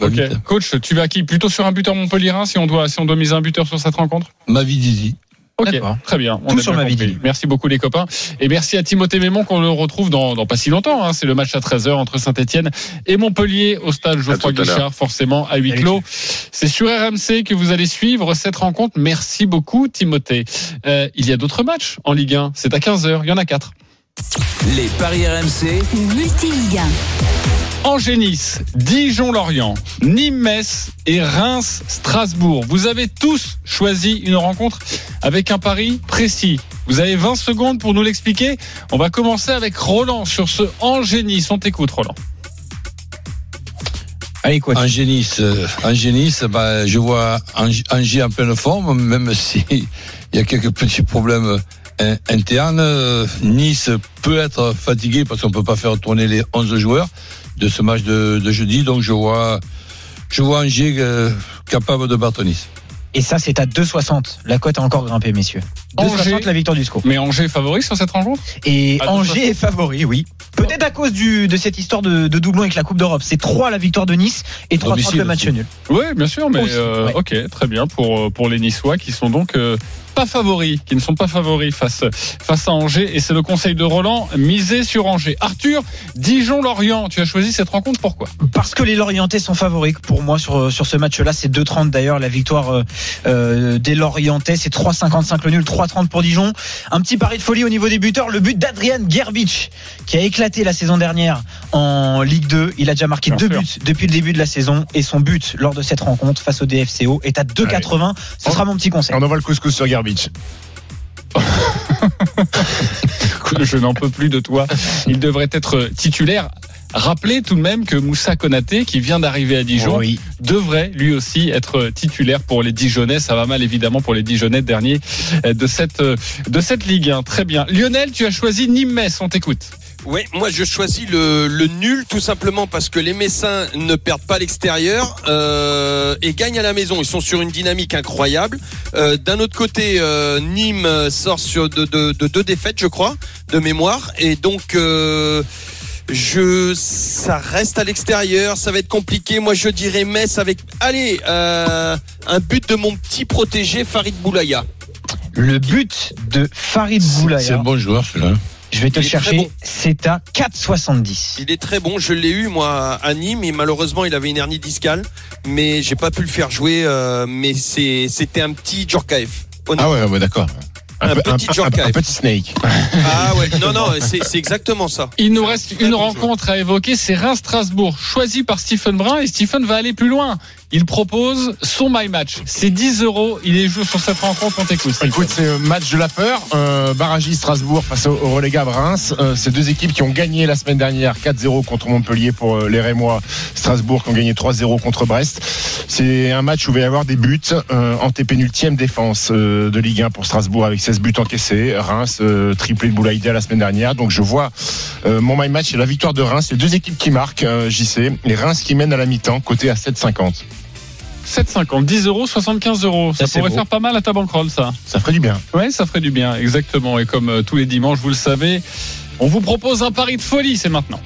Ok. vite. Coach, tu vas qui? Plutôt sur un buteur Montpellierin si on doit si on doit miser un buteur sur cette rencontre? Ma vie Didi. Ok, D'accord. très bien. On Tout sur bien ma compris. vidéo. Merci beaucoup les copains. Et merci à Timothée Mémon qu'on le retrouve dans, dans pas si longtemps. hein. C'est le match à 13h entre Saint-Etienne et Montpellier au stade Geoffroy. Guichard, forcément à huis clos. C'est sur RMC que vous allez suivre cette rencontre. Merci beaucoup Timothée. Euh, il y a d'autres matchs en Ligue 1. C'est à 15h. Il y en a 4. Les paris RMC, Multiligue 1. Angers-Nice, Dijon-Lorient, Nîmes-Metz et Reims-Strasbourg. Vous avez tous choisi une rencontre avec un pari précis. Vous avez 20 secondes pour nous l'expliquer. On va commencer avec Roland sur ce Angers-Nice. On t'écoute, Roland. Allez, coach. Angénis, euh, Angénis, bah, je vois Ang- Angers en pleine forme, même (laughs) si y a quelques petits problèmes euh, internes. Euh, Nice peut être fatigué parce qu'on peut pas faire tourner les 11 joueurs de ce match de, de jeudi. Donc je vois, je vois Angers euh, capable de battre Nice. Et ça, c'est à 2,60. La cote a encore grimpé, messieurs. 2,60 Angers. la victoire du SCO. Mais Angers favori sur cette rencontre? Et À Angers 2,60. est favori, oui. Peut-être à cause du, de cette histoire de, de doublon avec la Coupe d'Europe. C'est 3 la victoire de Nice et 3 Domicile le match nul. Oui, bien sûr, mais Aussi, euh, ouais. ok, très bien pour euh, pour les Niçois qui sont donc euh, pas favoris, qui ne sont pas favoris face face à Angers. Et c'est le conseil de Roland, miser sur Angers. Arthur, Dijon-Lorient, tu as choisi cette rencontre pourquoi? Parce que les Lorientais sont favoris pour moi sur, sur ce match-là. C'est 2,30 d'ailleurs. La victoire euh, euh, des Lorientais, c'est 3,55 le nul, 3,30 pour Dijon. Un petit pari de folie au niveau des buteurs. Le but d'Adrian Gerbic, qui a éclaté la saison dernière en Ligue 2. Il a déjà marqué Bien deux sûr. buts depuis le début de la saison. Et son but lors de cette rencontre face au DFCO est à 2,80. Ce sera mon petit conseil. On envoie le couscous sur (laughs) Je n'en peux plus de toi. Il devrait être titulaire. Rappelez tout de même que Moussa Konaté, qui vient d'arriver à Dijon, Oui. devrait lui aussi être titulaire pour les Dijonais. Ça va mal évidemment pour les Dijonais derniers de cette de cette Ligue 1. Très bien. Lionel, tu as choisi Nîmes-Metz. On t'écoute. Oui, moi je choisis le, le nul tout simplement parce que les Messins ne perdent pas à l'extérieur euh, et gagnent à la maison. Ils sont sur une dynamique incroyable. Euh, D'un autre côté, euh, Nîmes sort sur de, de- de deux défaites, je crois, de mémoire, et donc euh, je ça reste à l'extérieur, ça va être compliqué. Moi je dirais Metz avec allez euh, un but de mon petit protégé Farid Boulaya. Le but de Farid C'est Boulaya. un bon joueur celui-là. Je vais te le chercher. bon. C'est à 4,70. Il est très bon, je l'ai eu moi à Nîmes et malheureusement il avait une hernie discale, mais j'ai pas pu le faire jouer. euh, mais c'est c'était un petit Djorkaeff. Ah ouais, ouais d'accord. Un petit un- un petit snake. (laughs) Ah ouais, non non, c'est c'est exactement ça. Il nous reste une rencontre à évoquer, c'est Reims-Strasbourg, choisi par Stephen Brun et Stephen va aller plus loin. Il propose son My Match. C'est 10 euros. Il est joué sur cette rencontre. On t'écoute. Écoute, c'est un match de la peur. Euh, Barragi Strasbourg face au, relégable Reims. Euh, c'est deux équipes qui ont gagné la semaine dernière 4-0 contre Montpellier pour euh, les Rémois. Strasbourg qui ont gagné 3-0 contre Brest. C'est un match où il va y avoir des buts. Euh, antépénultième défense euh, de Ligue 1 pour Strasbourg avec 16 buts encaissés. Reims euh, triplé de Boulaïda la semaine dernière. Donc je vois euh, mon my match c'est la victoire de Reims. C'est deux équipes qui marquent. euh, JC. Les Reims qui mènent à la mi-temps, côté à 7,50. 7,50, 10 euros, 75 euros. Ça, pourrait beau. faire pas mal à ta bankroll, ça. Ça ferait du bien. Ouais, ça ferait du bien, exactement. Et comme euh, tous les dimanches, vous le savez, on vous propose un pari de folie, c'est maintenant.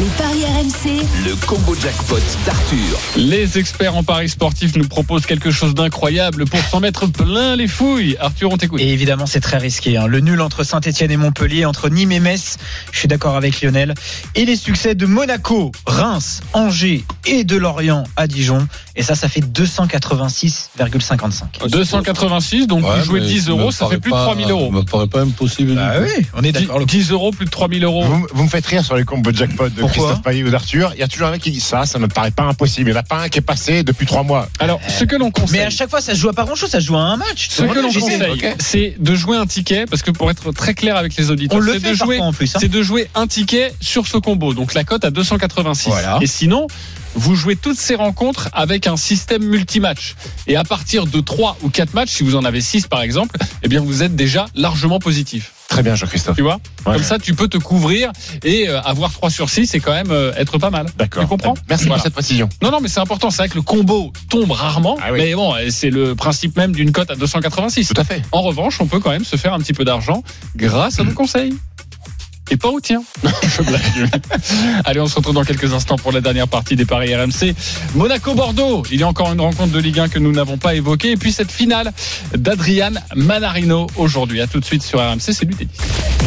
Les paris RMC, Le combo jackpot d'Arthur. Les experts en paris sportifs nous proposent quelque chose d'incroyable pour s'en mettre plein les fouilles. Arthur, on t'écoute. Et évidemment, c'est très risqué. hein. Le nul entre Saint-Etienne et Montpellier, entre Nîmes et Metz, je suis d'accord avec Lionel. Et les succès de Monaco, Reims, Angers et de Lorient à Dijon. Et ça, ça fait 286,55. 286, donc Ouais, vous jouez mais 10 ça euros, ça fait plus de pas- 3000 euros. Ça me paraît pas impossible. Ah oui, on est d'accord. 10 euros, plus de 3000 euros. Vous, vous me faites rire sur les combos jackpot de Christophe Payet ou d'Arthur. Il y a toujours un mec qui dit ça, ça me paraît pas impossible. Il n'y en a pas un qui est passé depuis trois mois. Alors, ce que l'on conseille. Mais à chaque fois, ça se joue à pas grand chose, ça se joue à un match. Ce que l'on conseille, c'est de jouer un ticket, parce que pour être très clair avec les auditeurs, On le c'est fait de jouer, parfois en plus. hein. c'est de jouer un ticket sur ce combo. Donc la cote à 286. Voilà. Et sinon, vous jouez toutes ces rencontres avec un système multimatch. Et à partir de 3 ou 4 matchs, si vous en avez 6 par exemple, eh bien vous êtes déjà largement positif. Très bien, Jean-Christophe. Tu vois Ouais. Comme ça, tu peux te couvrir et euh, avoir 3 sur 6 et quand même euh, être pas mal. D'accord. Tu comprends Merci Voilà. pour cette précision. Non, non, mais c'est important. C'est vrai que le combo tombe rarement. Ah oui. Mais bon, c'est le principe même d'une cote à 286. Tout à fait. En revanche, on peut quand même se faire un petit peu d'argent grâce à nos conseils. Et pas au tien. (laughs) Je blague. Allez, on se retrouve dans quelques instants pour la dernière partie des paris RMC. Monaco-Bordeaux. Il y a encore une rencontre de Ligue 1 que nous n'avons pas évoquée. Et puis cette finale d'Adrian Manarino aujourd'hui. À tout de suite sur RMC. C'est lui, Denis.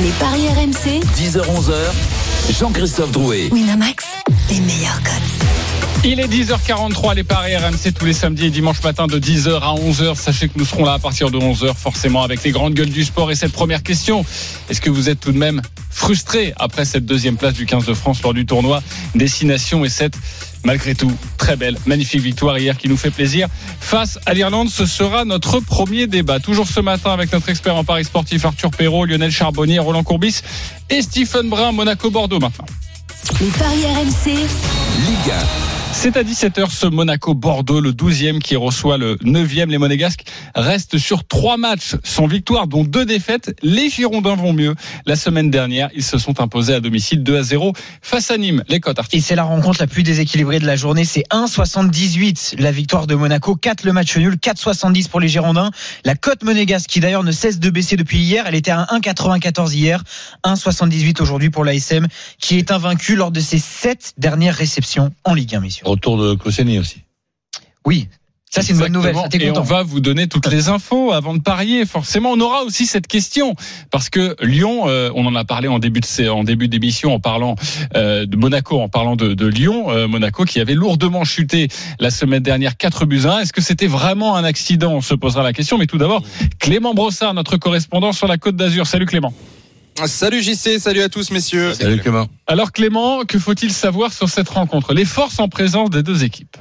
les paris RMC, 10h-11h, Jean-Christophe Drouet. Winamax, les meilleurs codes. Il est 10h43, les paris RMC tous les samedis et dimanches matin de 10h à 11h. Sachez que nous serons là à partir de 11h, forcément, avec les grandes gueules du sport. Et cette première question, est-ce que vous êtes tout de même frustré après cette deuxième place du 15 de France lors du tournoi Destination et cette, malgré tout, très belle, magnifique victoire hier qui nous fait plaisir. Face à l'Irlande, ce sera notre premier débat. Toujours ce matin avec notre expert en paris sportif Arthur Perrault, Lionel Charbonnier, Roland Courbis et Stephen Brun, Monaco-Bordeaux maintenant. Les paris RMC, Ligue C'est à 17h ce Monaco-Bordeaux, le 12e qui reçoit le 9e. Les Monégasques restent sur trois matchs sans victoire, dont deux défaites. Les Girondins vont mieux. La semaine dernière, ils se sont imposés à domicile 2 à 0 face à Nîmes. Les cotes. Et c'est la rencontre la plus déséquilibrée de la journée. C'est 1,78 la victoire de Monaco, 4 le match nul, 4,70 pour les Girondins. La cote monégasque qui d'ailleurs ne cesse de baisser depuis hier, elle était à 1,94 hier, 1,78 aujourd'hui pour l'ASM qui est invaincu lors de ses 7 dernières réceptions en Ligue 1, messieurs. Retour de Koscielny aussi. Oui, ça c'est une bonne nouvelle, ça Et on va vous donner toutes les infos avant de parier. Forcément, on aura aussi cette question parce que Lyon, euh, on en a parlé en début de en début d'émission en parlant euh, de Monaco, en parlant de, de Lyon, euh, Monaco qui avait lourdement chuté la semaine dernière 4 buts à 1. Est-ce que c'était vraiment un accident? On se posera la question. Mais tout d'abord, Clément Brossard, notre correspondant sur la Côte d'Azur. Salut Clément. Salut JC, salut à tous messieurs. Salut Clément. Alors Clément, que faut-il savoir sur cette rencontre? Les forces en présence des deux équipes.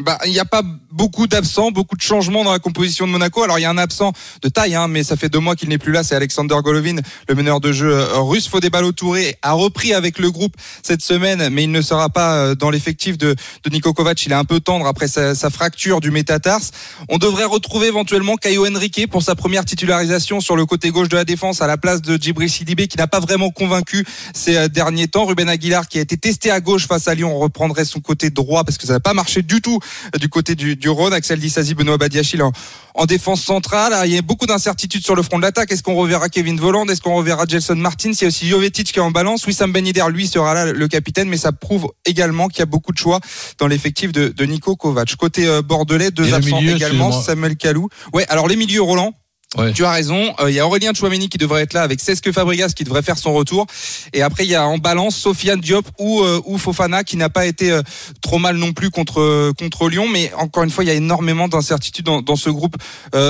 Bah, il n'y a pas beaucoup d'absents, beaucoup de changements dans la composition de Monaco. Alors, il y a un absent de taille, hein, mais ça fait deux mois qu'il n'est plus là. C'est Alexander Golovin, le meneur de jeu euh, russe. Fodé Touré a repris avec le groupe cette semaine, mais il ne sera pas euh, dans l'effectif de, de Nico Kovac. Il est un peu tendre après sa, sa fracture du métatarse. On devrait retrouver éventuellement Caio Henrique pour sa première titularisation sur le côté gauche de la défense à la place de Djibril Sidibé, qui n'a pas vraiment convaincu ces euh, derniers temps. Ruben Aguilar, qui a été testé à gauche face à Lyon, reprendrait son côté droit parce que ça n'a pas marché du tout du côté du, du Rhône. Axel Disasi, Benoît Badiachil en, en défense centrale. Ah, Il y a beaucoup d'incertitudes sur le front de l'attaque. Est-ce qu'on reverra Kevin Voland? Est-ce qu'on reverra Gelson Martins? Il y a aussi Jovetic qui est en balance. Wissam Ben Yedder, lui, sera là, le capitaine, mais ça prouve également qu'il y a beaucoup de choix dans l'effectif de, de Nico Kovac. Côté euh, bordelais, deux Et absents milieu, également. Samuel Kalou. Ouais, alors les milieux, Roland? Tu as raison. Euh, Il y a Aurélien Chouameni qui devrait être là avec Cesque Fabregas qui devrait faire son retour. Et après, il y a en balance Sofiane Diop ou, euh, ou Fofana qui n'a pas été euh, trop mal non plus contre, contre Lyon. Mais encore une fois, il y a énormément d'incertitudes dans, ce groupe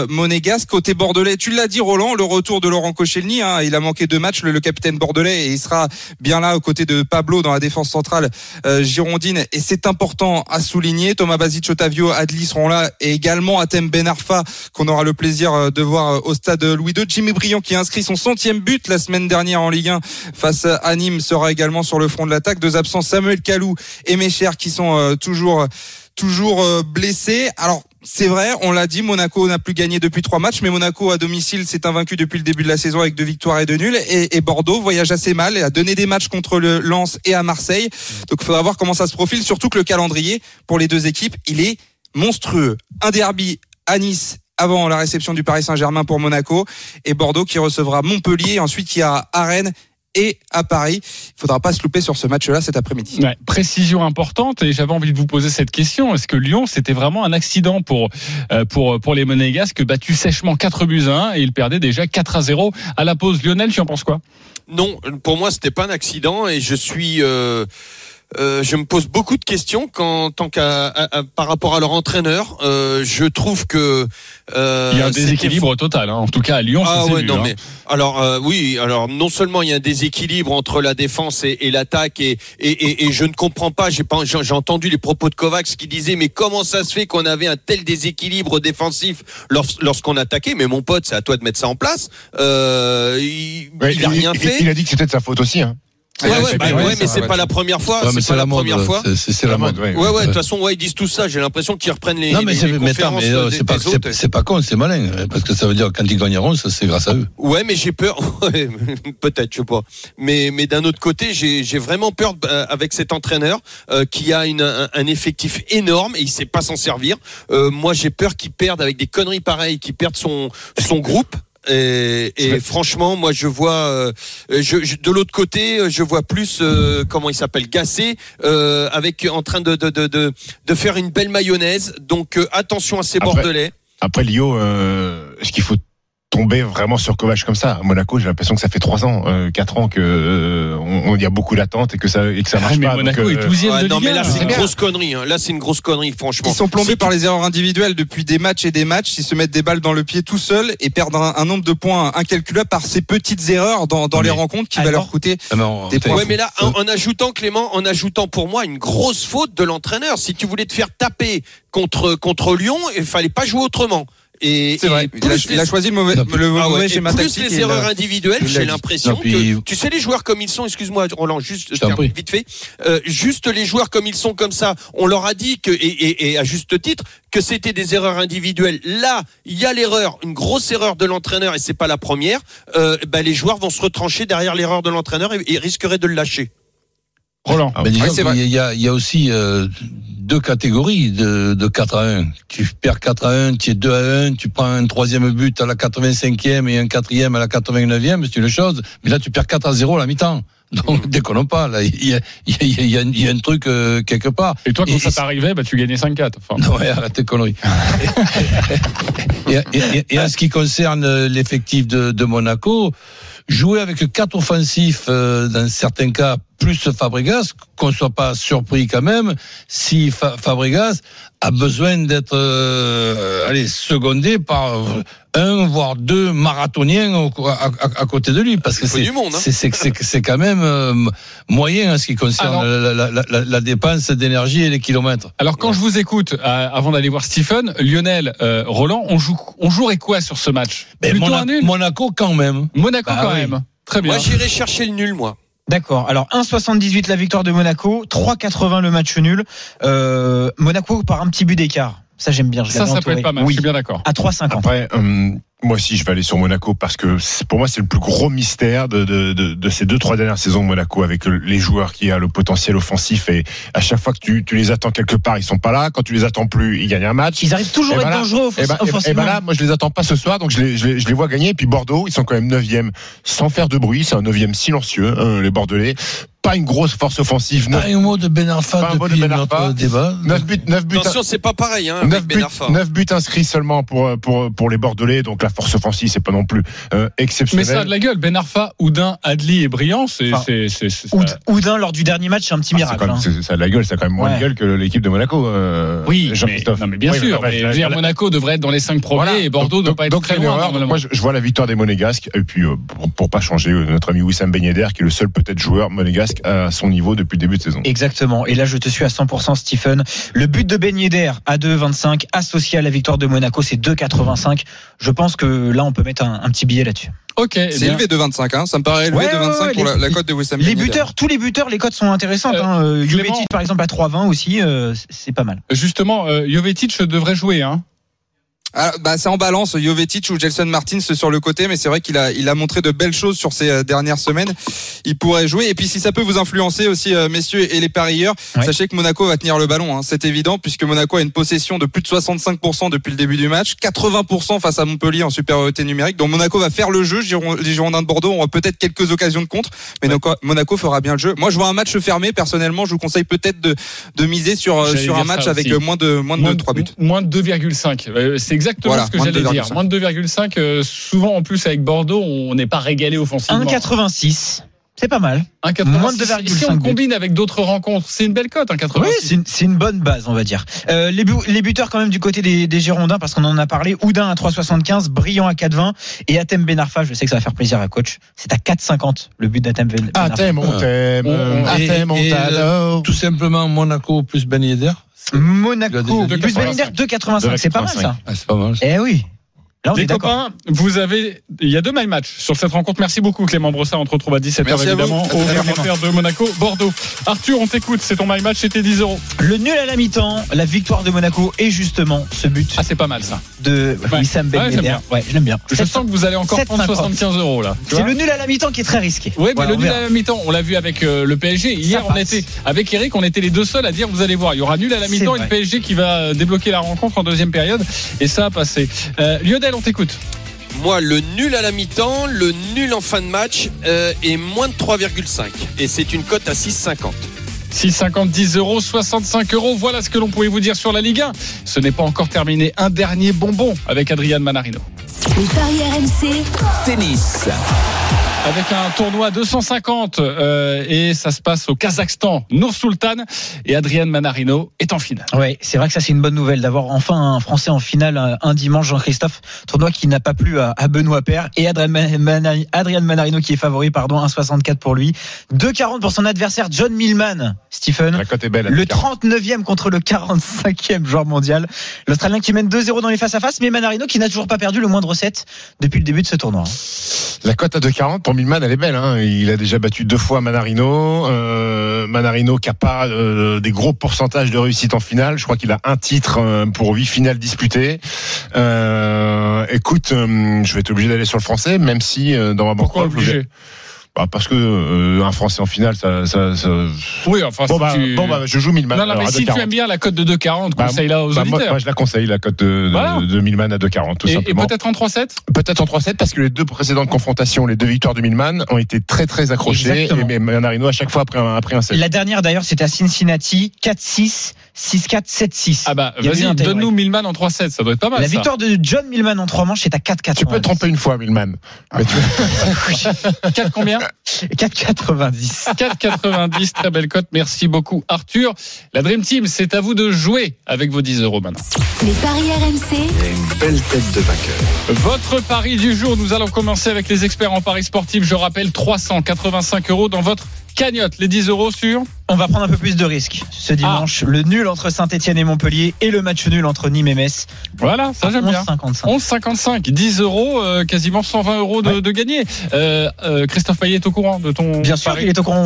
monégasque. Côté bordelais, tu l'as dit Roland, le retour de Laurent Koscielny. Hein, il a manqué deux matchs, le, capitaine bordelais, et il sera bien là aux côtés de Pablo dans la défense centrale girondine. Et c'est important à souligner. Thomas Basic, Otavio, Adli seront là et également Atem Ben Arfa qu'on aura le plaisir de voir euh, au stade Louis II. Jimmy Briand qui a inscrit son centième but la semaine dernière en Ligue 1 face à Nîmes sera également sur le front de l'attaque. Deux absents, Samuel Kalou et Mécher qui sont euh, toujours toujours euh, blessés. Alors c'est vrai, on l'a dit, Monaco n'a plus gagné depuis trois matchs, mais Monaco à domicile s'est invaincu depuis le début de la saison avec deux victoires et deux nuls. Et, et Bordeaux voyage assez mal et a donné des matchs contre le Lens et à Marseille. Donc il faudra voir comment ça se profile, surtout que le calendrier pour les deux équipes, il est monstrueux. Un derby à Nice avant la réception du Paris Saint-Germain pour Monaco et Bordeaux qui recevra Montpellier, ensuite qui a à Rennes et à Paris. Il faudra pas se louper sur ce match-là cet après-midi. Ouais, précision importante et j'avais envie de vous poser cette question. Est-ce que Lyon, c'était vraiment un accident pour, euh, pour, pour les Monégasques, battu sèchement 4 buts à 1 et ils perdaient déjà 4 à 0 à la pause Lionel, tu en penses quoi? Non, pour moi, c'était pas un accident et je suis. euh, euh, je me pose beaucoup de questions quand, tant qu'à, par rapport à leur entraîneur. Euh, je trouve que euh, Il y a un déséquilibre total. hein. En tout cas, à Lyon, Ah ça ouais, vu, non hein. mais alors euh, oui, alors non seulement il y a un déséquilibre entre la défense et, et l'attaque et, et, et, je ne comprends pas. J'ai pas, j'ai entendu les propos de Kovacs qui disait mais comment ça se fait qu'on avait un tel déséquilibre défensif lors- lorsqu'on attaquait? Mais mon pote, c'est à toi de mettre ça en place. Euh, il, Ouais, il a rien il, fait. il a dit que c'était de sa faute aussi. Hein. Ouais, ouais, c'est bah ouais, ouais, mais c'est pas ouais. la première fois. Ouais, c'est pas la, mode, première fois. c'est- la mode. ouais. Ouais, ouais, de toute façon, ouais, ils disent tout ça. J'ai l'impression qu'ils reprennent les. Non, mais les- c'est euh, pas, c'est- pas con, c'est malin. hein, Parce que ça veut dire que quand ils gagneront, ça c'est grâce à eux. Ouais, mais j'ai peur. (laughs) Ouais, Peut-être, je sais pas. Mais, mais d'un autre côté, j'ai j'ai vraiment peur euh, avec cet entraîneur euh, qui a une, un, un effectif énorme et il sait pas s'en servir. Euh, moi, j'ai peur qu'il perde avec des conneries pareilles, qu'il perde son son groupe. Et, et franchement, moi, je vois euh, je, je- de l'autre côté, je vois plus euh, comment il s'appelle Gassé euh, avec en train de de, de de de faire une belle mayonnaise. Donc euh, attention à ces Après- bordelais. Après Lio, euh, est-ce qu'il faut tomber vraiment sur Kovac comme ça À Monaco, j'ai l'impression que ça fait 3 ans, euh, 4 ans que euh, on, on y a beaucoup d'attentes et que ça et que ça Ah, marche mais pas. Monaco donc, est 12e Ouais, de non, Ligue mais 1, là, là. c'est une bien. grosse connerie. hein. Là, c'est une grosse connerie, franchement. Ils sont plombés par les erreurs individuelles depuis des matchs et des matchs. Ils se mettent des balles dans le pied tout seuls et perdent un, un nombre de points incalculable par ces petites erreurs dans, dans les rencontres qui va leur coûter. Ah, Des points. Ouais, mais là, en, en ajoutant Clément, en ajoutant pour moi une grosse faute de l'entraîneur. Si tu voulais te faire taper contre contre Lyon, il fallait pas jouer autrement. Et, C'est vrai. Il a, il choisi le mauvais, Non, le Ah ouais, mauvais et schéma plus tactique. les erreurs individuelles, j'ai l'impression puis- que tu sais les joueurs comme ils sont. Excuse-moi, Roland, juste je termine vite fait. Euh, juste les joueurs comme ils sont comme ça, on leur a dit que et, et, et à juste titre que c'était des erreurs individuelles. Là, il y a l'erreur, une grosse erreur de l'entraîneur et c'est pas la première. Euh, bah, les joueurs vont se retrancher derrière l'erreur de l'entraîneur et, et risqueraient de le lâcher. Roland. Mais disons Ouais, c'est qu'il y a- il y, a, il y a aussi euh, deux catégories de, de 4 à 1. Tu perds 4 à 1, tu es 2 à 1, tu prends un troisième but à la 85e et un quatrième à la 89e, c'est une chose. Mais là, tu perds 4 à 0 à la mi-temps. Donc, déconnons pas. Là, il y a, il y a, il y a, il y a un truc euh, quelque part. Et toi, quand Et- ça t'arrivait, bah, tu gagnais 5-4. Enfin, Non, (laughs) ouais, arrête tes conneries. (laughs) et, et- et- et en ce qui concerne euh, l'effectif de, de Monaco, jouer avec quatre offensifs, euh, dans certains cas, plus Fabregas, qu'on soit pas surpris quand même, si Fa- Fabregas a besoin d'être, euh, allez, secondé par un voire deux marathoniens au- à, à- à côté de lui, parce que c'est du monde, hein. c'est c'est c'est c'est quand même euh, moyen en ce qui concerne Alors- la, la- la- la- la dépense d'énergie et les kilomètres. Alors quand je vous écoute, euh, avant d'aller voir Stephen, Lionel, euh, Roland, on joue, on jouerait quoi sur ce match? Plutôt un nul? Monaco quand même. Monaco Bah quand oui. Même. Très bien. Moi, j'irai chercher le nul, moi. D'accord. Alors 1,78 la victoire de Monaco, 3,80 le match nul. Euh, Monaco par un petit but d'écart. Ça j'aime bien. Je ça, ça peut être pas mal. Oui. Je suis bien d'accord. À 3,50. Après, hum, moi aussi, je vais aller sur Monaco parce que pour moi, c'est le plus gros mystère de, de, de, de ces deux trois dernières saisons de Monaco avec les joueurs qui a le potentiel offensif et à chaque fois que tu, tu les attends quelque part, ils sont pas là. Quand tu les attends plus, ils gagnent un match. Ils arrivent toujours à ben être là- dangereux Et ben- là, moi je les attends pas ce soir, donc je les, je les, je les vois gagner. Et puis Bordeaux, ils sont quand même 9e sans faire de bruit, c'est un 9e silencieux, hein, les Bordelais. Pas une grosse force offensive. Pas un mot de Ben Arfa Pas depuis Ben Arfa. notre débat. 9 buts, 9 buts, Attention, c'est pas pareil, hein, 9 avec Ben buts, Arfa. 9 buts inscrits seulement pour, pour, pour les Bordelais, donc la force offensive, c'est pas non plus euh, Mais exceptionnel. ça a de la gueule. Ben Arfa, Oudin, Adli et Briand, c'est. Enfin, Oudin, lors du dernier match, c'est un petit Ah, miracle. quand même- hein. ça a de la gueule, ça a quand même moins Ouais. de gueule que l'équipe de Monaco. euh, Oui, mais, Jean-Christophe. non, mais bien Oui, sûr. mais la- Monaco devrait être dans les 5 premiers Voilà. et Bordeaux ne doit pas être donc, très loin. erreur. Moi, je, je vois la victoire des Monégasques. Et puis, euh, pour, pour pas changer, euh, notre ami Wissam Ben Yedder, qui est le seul peut-être joueur monégasque à son niveau depuis le début de saison. Exactement. Et là, je te suis à 100%, Stephen. Le but de Ben Yedder à 2,25, associé à la victoire de Monaco, c'est 2,85. Je pense que là, on peut mettre un, un petit billet là-dessus. Ok. eh C'est élevé de 25, hein. ça me paraît élevé Ouais, de ouais, 25 ouais, pour les- la, la cote de Wissam Les buteurs, tous les buteurs, les cotes sont intéressantes. Euh, hein. Euh, Clément. Jovetic, par exemple, à 3,20 aussi, euh, c'est pas mal. Justement, euh, Jovetic devrait jouer. Hein. Ah, bah, c'est en balance, Jovetic ou Gelson Martins sur le côté, mais c'est vrai qu'il a, il a montré de belles choses sur ces euh, dernières semaines. Il pourrait jouer. Et puis, si ça peut vous influencer aussi, euh, messieurs et les parieurs, sachez que Monaco va tenir le ballon. hein. C'est évident, puisque Monaco a une possession de plus de 65% depuis le début du match, 80% face à Montpellier en supériorité numérique. Donc, Monaco va faire le jeu. Les Girondins de Bordeaux auront peut-être quelques occasions de contre, mais Monaco- Monaco fera bien le jeu. Moi, je vois un match fermé. Personnellement, je vous conseille peut-être de, de miser sur, euh, sur un match avec aussi. euh, moins de, moins de Moins 3 buts. Moins de 2,5. Euh, C'est exactement Voilà, ce que j'allais dire. 2,5. Moins de 2,5. euh, souvent, en plus, avec Bordeaux, on n'est pas régalé offensivement. 1,86. C'est pas mal. 1,86. Moins de Si 2,5 on le buts. combine avec d'autres rencontres, c'est une belle cote, 1,86. Oui, c'est une, bonne base, on va dire. Euh, les, bu- les buteurs quand même du côté des, des Girondins, parce qu'on en a parlé. Oudin à 3,75, Brillant à 4,20 et Atem Benarfa, je sais que ça va faire plaisir à coach. C'est à 4,50 le but d'Atem Ben- Benarfa. t'aimes, on t'aime. On- Ah, t'aime, on et, t'adore. Tout simplement Monaco plus Ben Yedder. Monaco, plus 2,85. Ben Yedder, 2,85. C'est pas mal ça. Ah, c'est pas mal. Eh oui. Là, on Les est copains, vous avez, il y a deux my match sur cette rencontre. Merci beaucoup Clément Brossard. On te retrouve à 17h Merci évidemment À au commentaire de Monaco, Bordeaux. Arthur, on t'écoute. C'est ton my match. C'était 10 euros. Le nul à la mi-temps, la victoire de Monaco et justement ce but Ah, c'est pas mal ça. de Ouais. Wissam Ben Ouais, j'aime bien. Ouais, je l'aime bien. Je sens que vous allez encore prendre 7,50. 75 euros là. C'est le nul à la mi-temps qui est très risqué. Oui, mais Voilà, le on nul verra. à la mi-temps, on l'a vu avec euh, le PSG. Hier, on était avec Eric, on était les deux seuls à dire vous allez voir, il y aura nul à la mi-temps et le PSG qui va euh, débloquer la rencontre en deuxième période. Et ça a passé. Euh, Lionel, on t'écoute. Moi, le nul à la mi-temps, le nul en fin de match euh, et moins de 3,5. Et c'est une cote à 6,50. 6,50, 10 euros, 65 euros. Voilà ce que l'on pouvait vous dire sur la Ligue 1. Ce n'est pas encore terminé. Un dernier bonbon avec Adrian Manarino. Les paris RMC, Tennis. Avec un tournoi 250 euh, et ça se passe au Kazakhstan. Nour Sultan et Adrian Manarino est en finale. Ouais, c'est vrai que ça c'est une bonne nouvelle d'avoir enfin un Français en finale un dimanche, Jean-Christophe. Tournoi qui n'a pas plu à, à Benoît Père et Adrien, Adrien Manarino qui est favori, pardon, 1,64 pour lui. 2,40 pour son adversaire John Millman, Stephen. La cote est belle. Le 39e contre le 45e joueur mondial. L'Australien qui mène 2-0 dans les face-à-face, mais Manarino qui n'a toujours pas perdu le moindre set depuis le début de ce tournoi. La cote à 2,40 pour Milman, elle est belle. Hein. Il a déjà battu deux fois Manarino. Euh, Manarino qui a pas euh, des gros pourcentages de réussite en finale. Je crois qu'il a un titre euh, pour huit finales disputées. Écoute, je vais être obligé d'aller sur le français, même si dans ma Pourquoi bankroll, obligé bah, Parce que euh, un français en finale, ça... ça, ça... Oui, enfin, Bon, si bah, tu... bon bah, je joue Milman. non, non, mais à si tu 2,40. aimes bien la cote de 2,40, Bah, conseille-la aux bah, moi, auditeurs. moi, je la conseille, la cote de, de, Voilà. de Milman à 2,40, tout et, et simplement. peut-être en 3-7 Peut-être en 3-7 parce que les deux précédentes confrontations, les deux victoires de Milman ont été très très accrochées Exactement. et Manarino à chaque fois après un, après un set. La dernière d'ailleurs c'était à Cincinnati, 4-6, 6-4, 7-6. Ah bah, vas-y, donne-nous Milman en 3-7, ça doit être pas mal. La ça. victoire de John Millman en 3 manches est à 4-4. Tu peux te tromper une fois, Milman. Mais tu- (laughs) 4 combien? 4,90. 4,90, très belle cote. Merci beaucoup, Arthur. La Dream Team, c'est à vous de jouer avec vos 10 euros maintenant. les paris RMC, Une belle tête de vainqueur. Votre pari du jour, nous allons commencer avec les experts en paris sportif. Je rappelle 385 euros dans votre cagnotte. Les 10 euros sur On va prendre un peu plus de risques ce dimanche. Ah. Le nul entre Saint-Etienne et Montpellier et le match nul entre Nîmes et Metz. Voilà, ça j'aime bien. 11,55. 11,55, 10 euros, euh, quasiment 120 euros de, de gagné. Euh, euh, Christophe Payet est au courant de ton Bien sûr qu'il est au courant.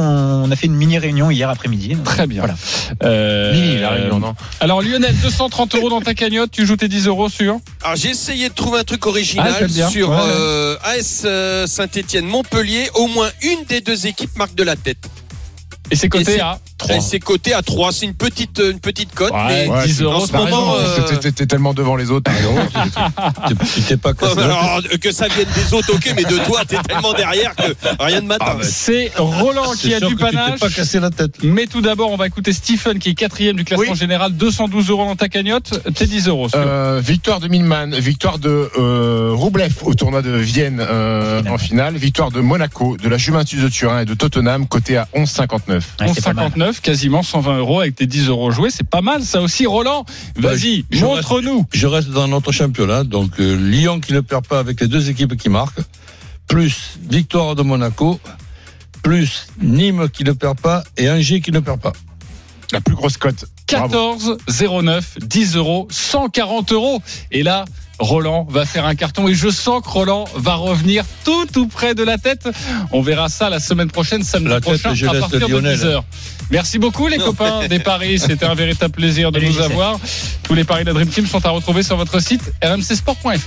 On a fait une mini réunion hier après-midi. Très bien. Voilà. Euh, Mini, la réunion, non Alors Lionel, 230 euros dans ta cagnotte, tu joues tes 10 euros sur Alors j'ai essayé de trouver un truc Ah, original bien. sur Ouais, ouais. euh, AS Saint-Etienne Montpellier. Au moins une des deux équipes marque de la tête. Et c'est coté. à 3. Elle eh, à 3. C'est une petite, euh, une petite cote. Mais 10 euros, en ce moment. Euh, t'es tellement devant les autres. T'es (laughs) pas comme que ça vienne des autres, ok, mais de toi, t'es tellement derrière que rien ne m'attend. Ah, bah, c'est Roland qui a du panache. pas cassé la tête. Mais tout d'abord, on va écouter Stephen qui est quatrième du classement général. 212 euros dans ta cagnotte. T'es 10 euros. Euh, victoire de Milman, victoire de euh, Roublev au tournoi de Vienne en finale, victoire de Monaco, de la Juventus de Turin et de Tottenham, côté à 11,59. 11,59 pas mal. 11,59, quasiment 120 euros avec tes 10 euros joués. C'est pas mal, ça aussi. Roland, vas-y, je- je montre-nous. Je reste dans notre championnat. Donc, euh, Lyon qui ne perd pas avec les deux équipes qui marquent. Plus victoire de Monaco. Plus Nîmes qui ne perd pas. Et Angers qui ne perd pas. La plus grosse cote. Bravo. 14, 09, 10 euros, 140 euros. Et là, Roland va faire un carton et je sens que Roland va revenir tout tout près de la tête. On verra ça la semaine prochaine, samedi La tête, prochain, je à partir de Lionel. 10h. Merci beaucoup les copains des paris, c'était un véritable plaisir de Allez, vous Gisèle. avoir. Tous les paris de la Dream Team sont à retrouver sur votre site rmcsport.fr.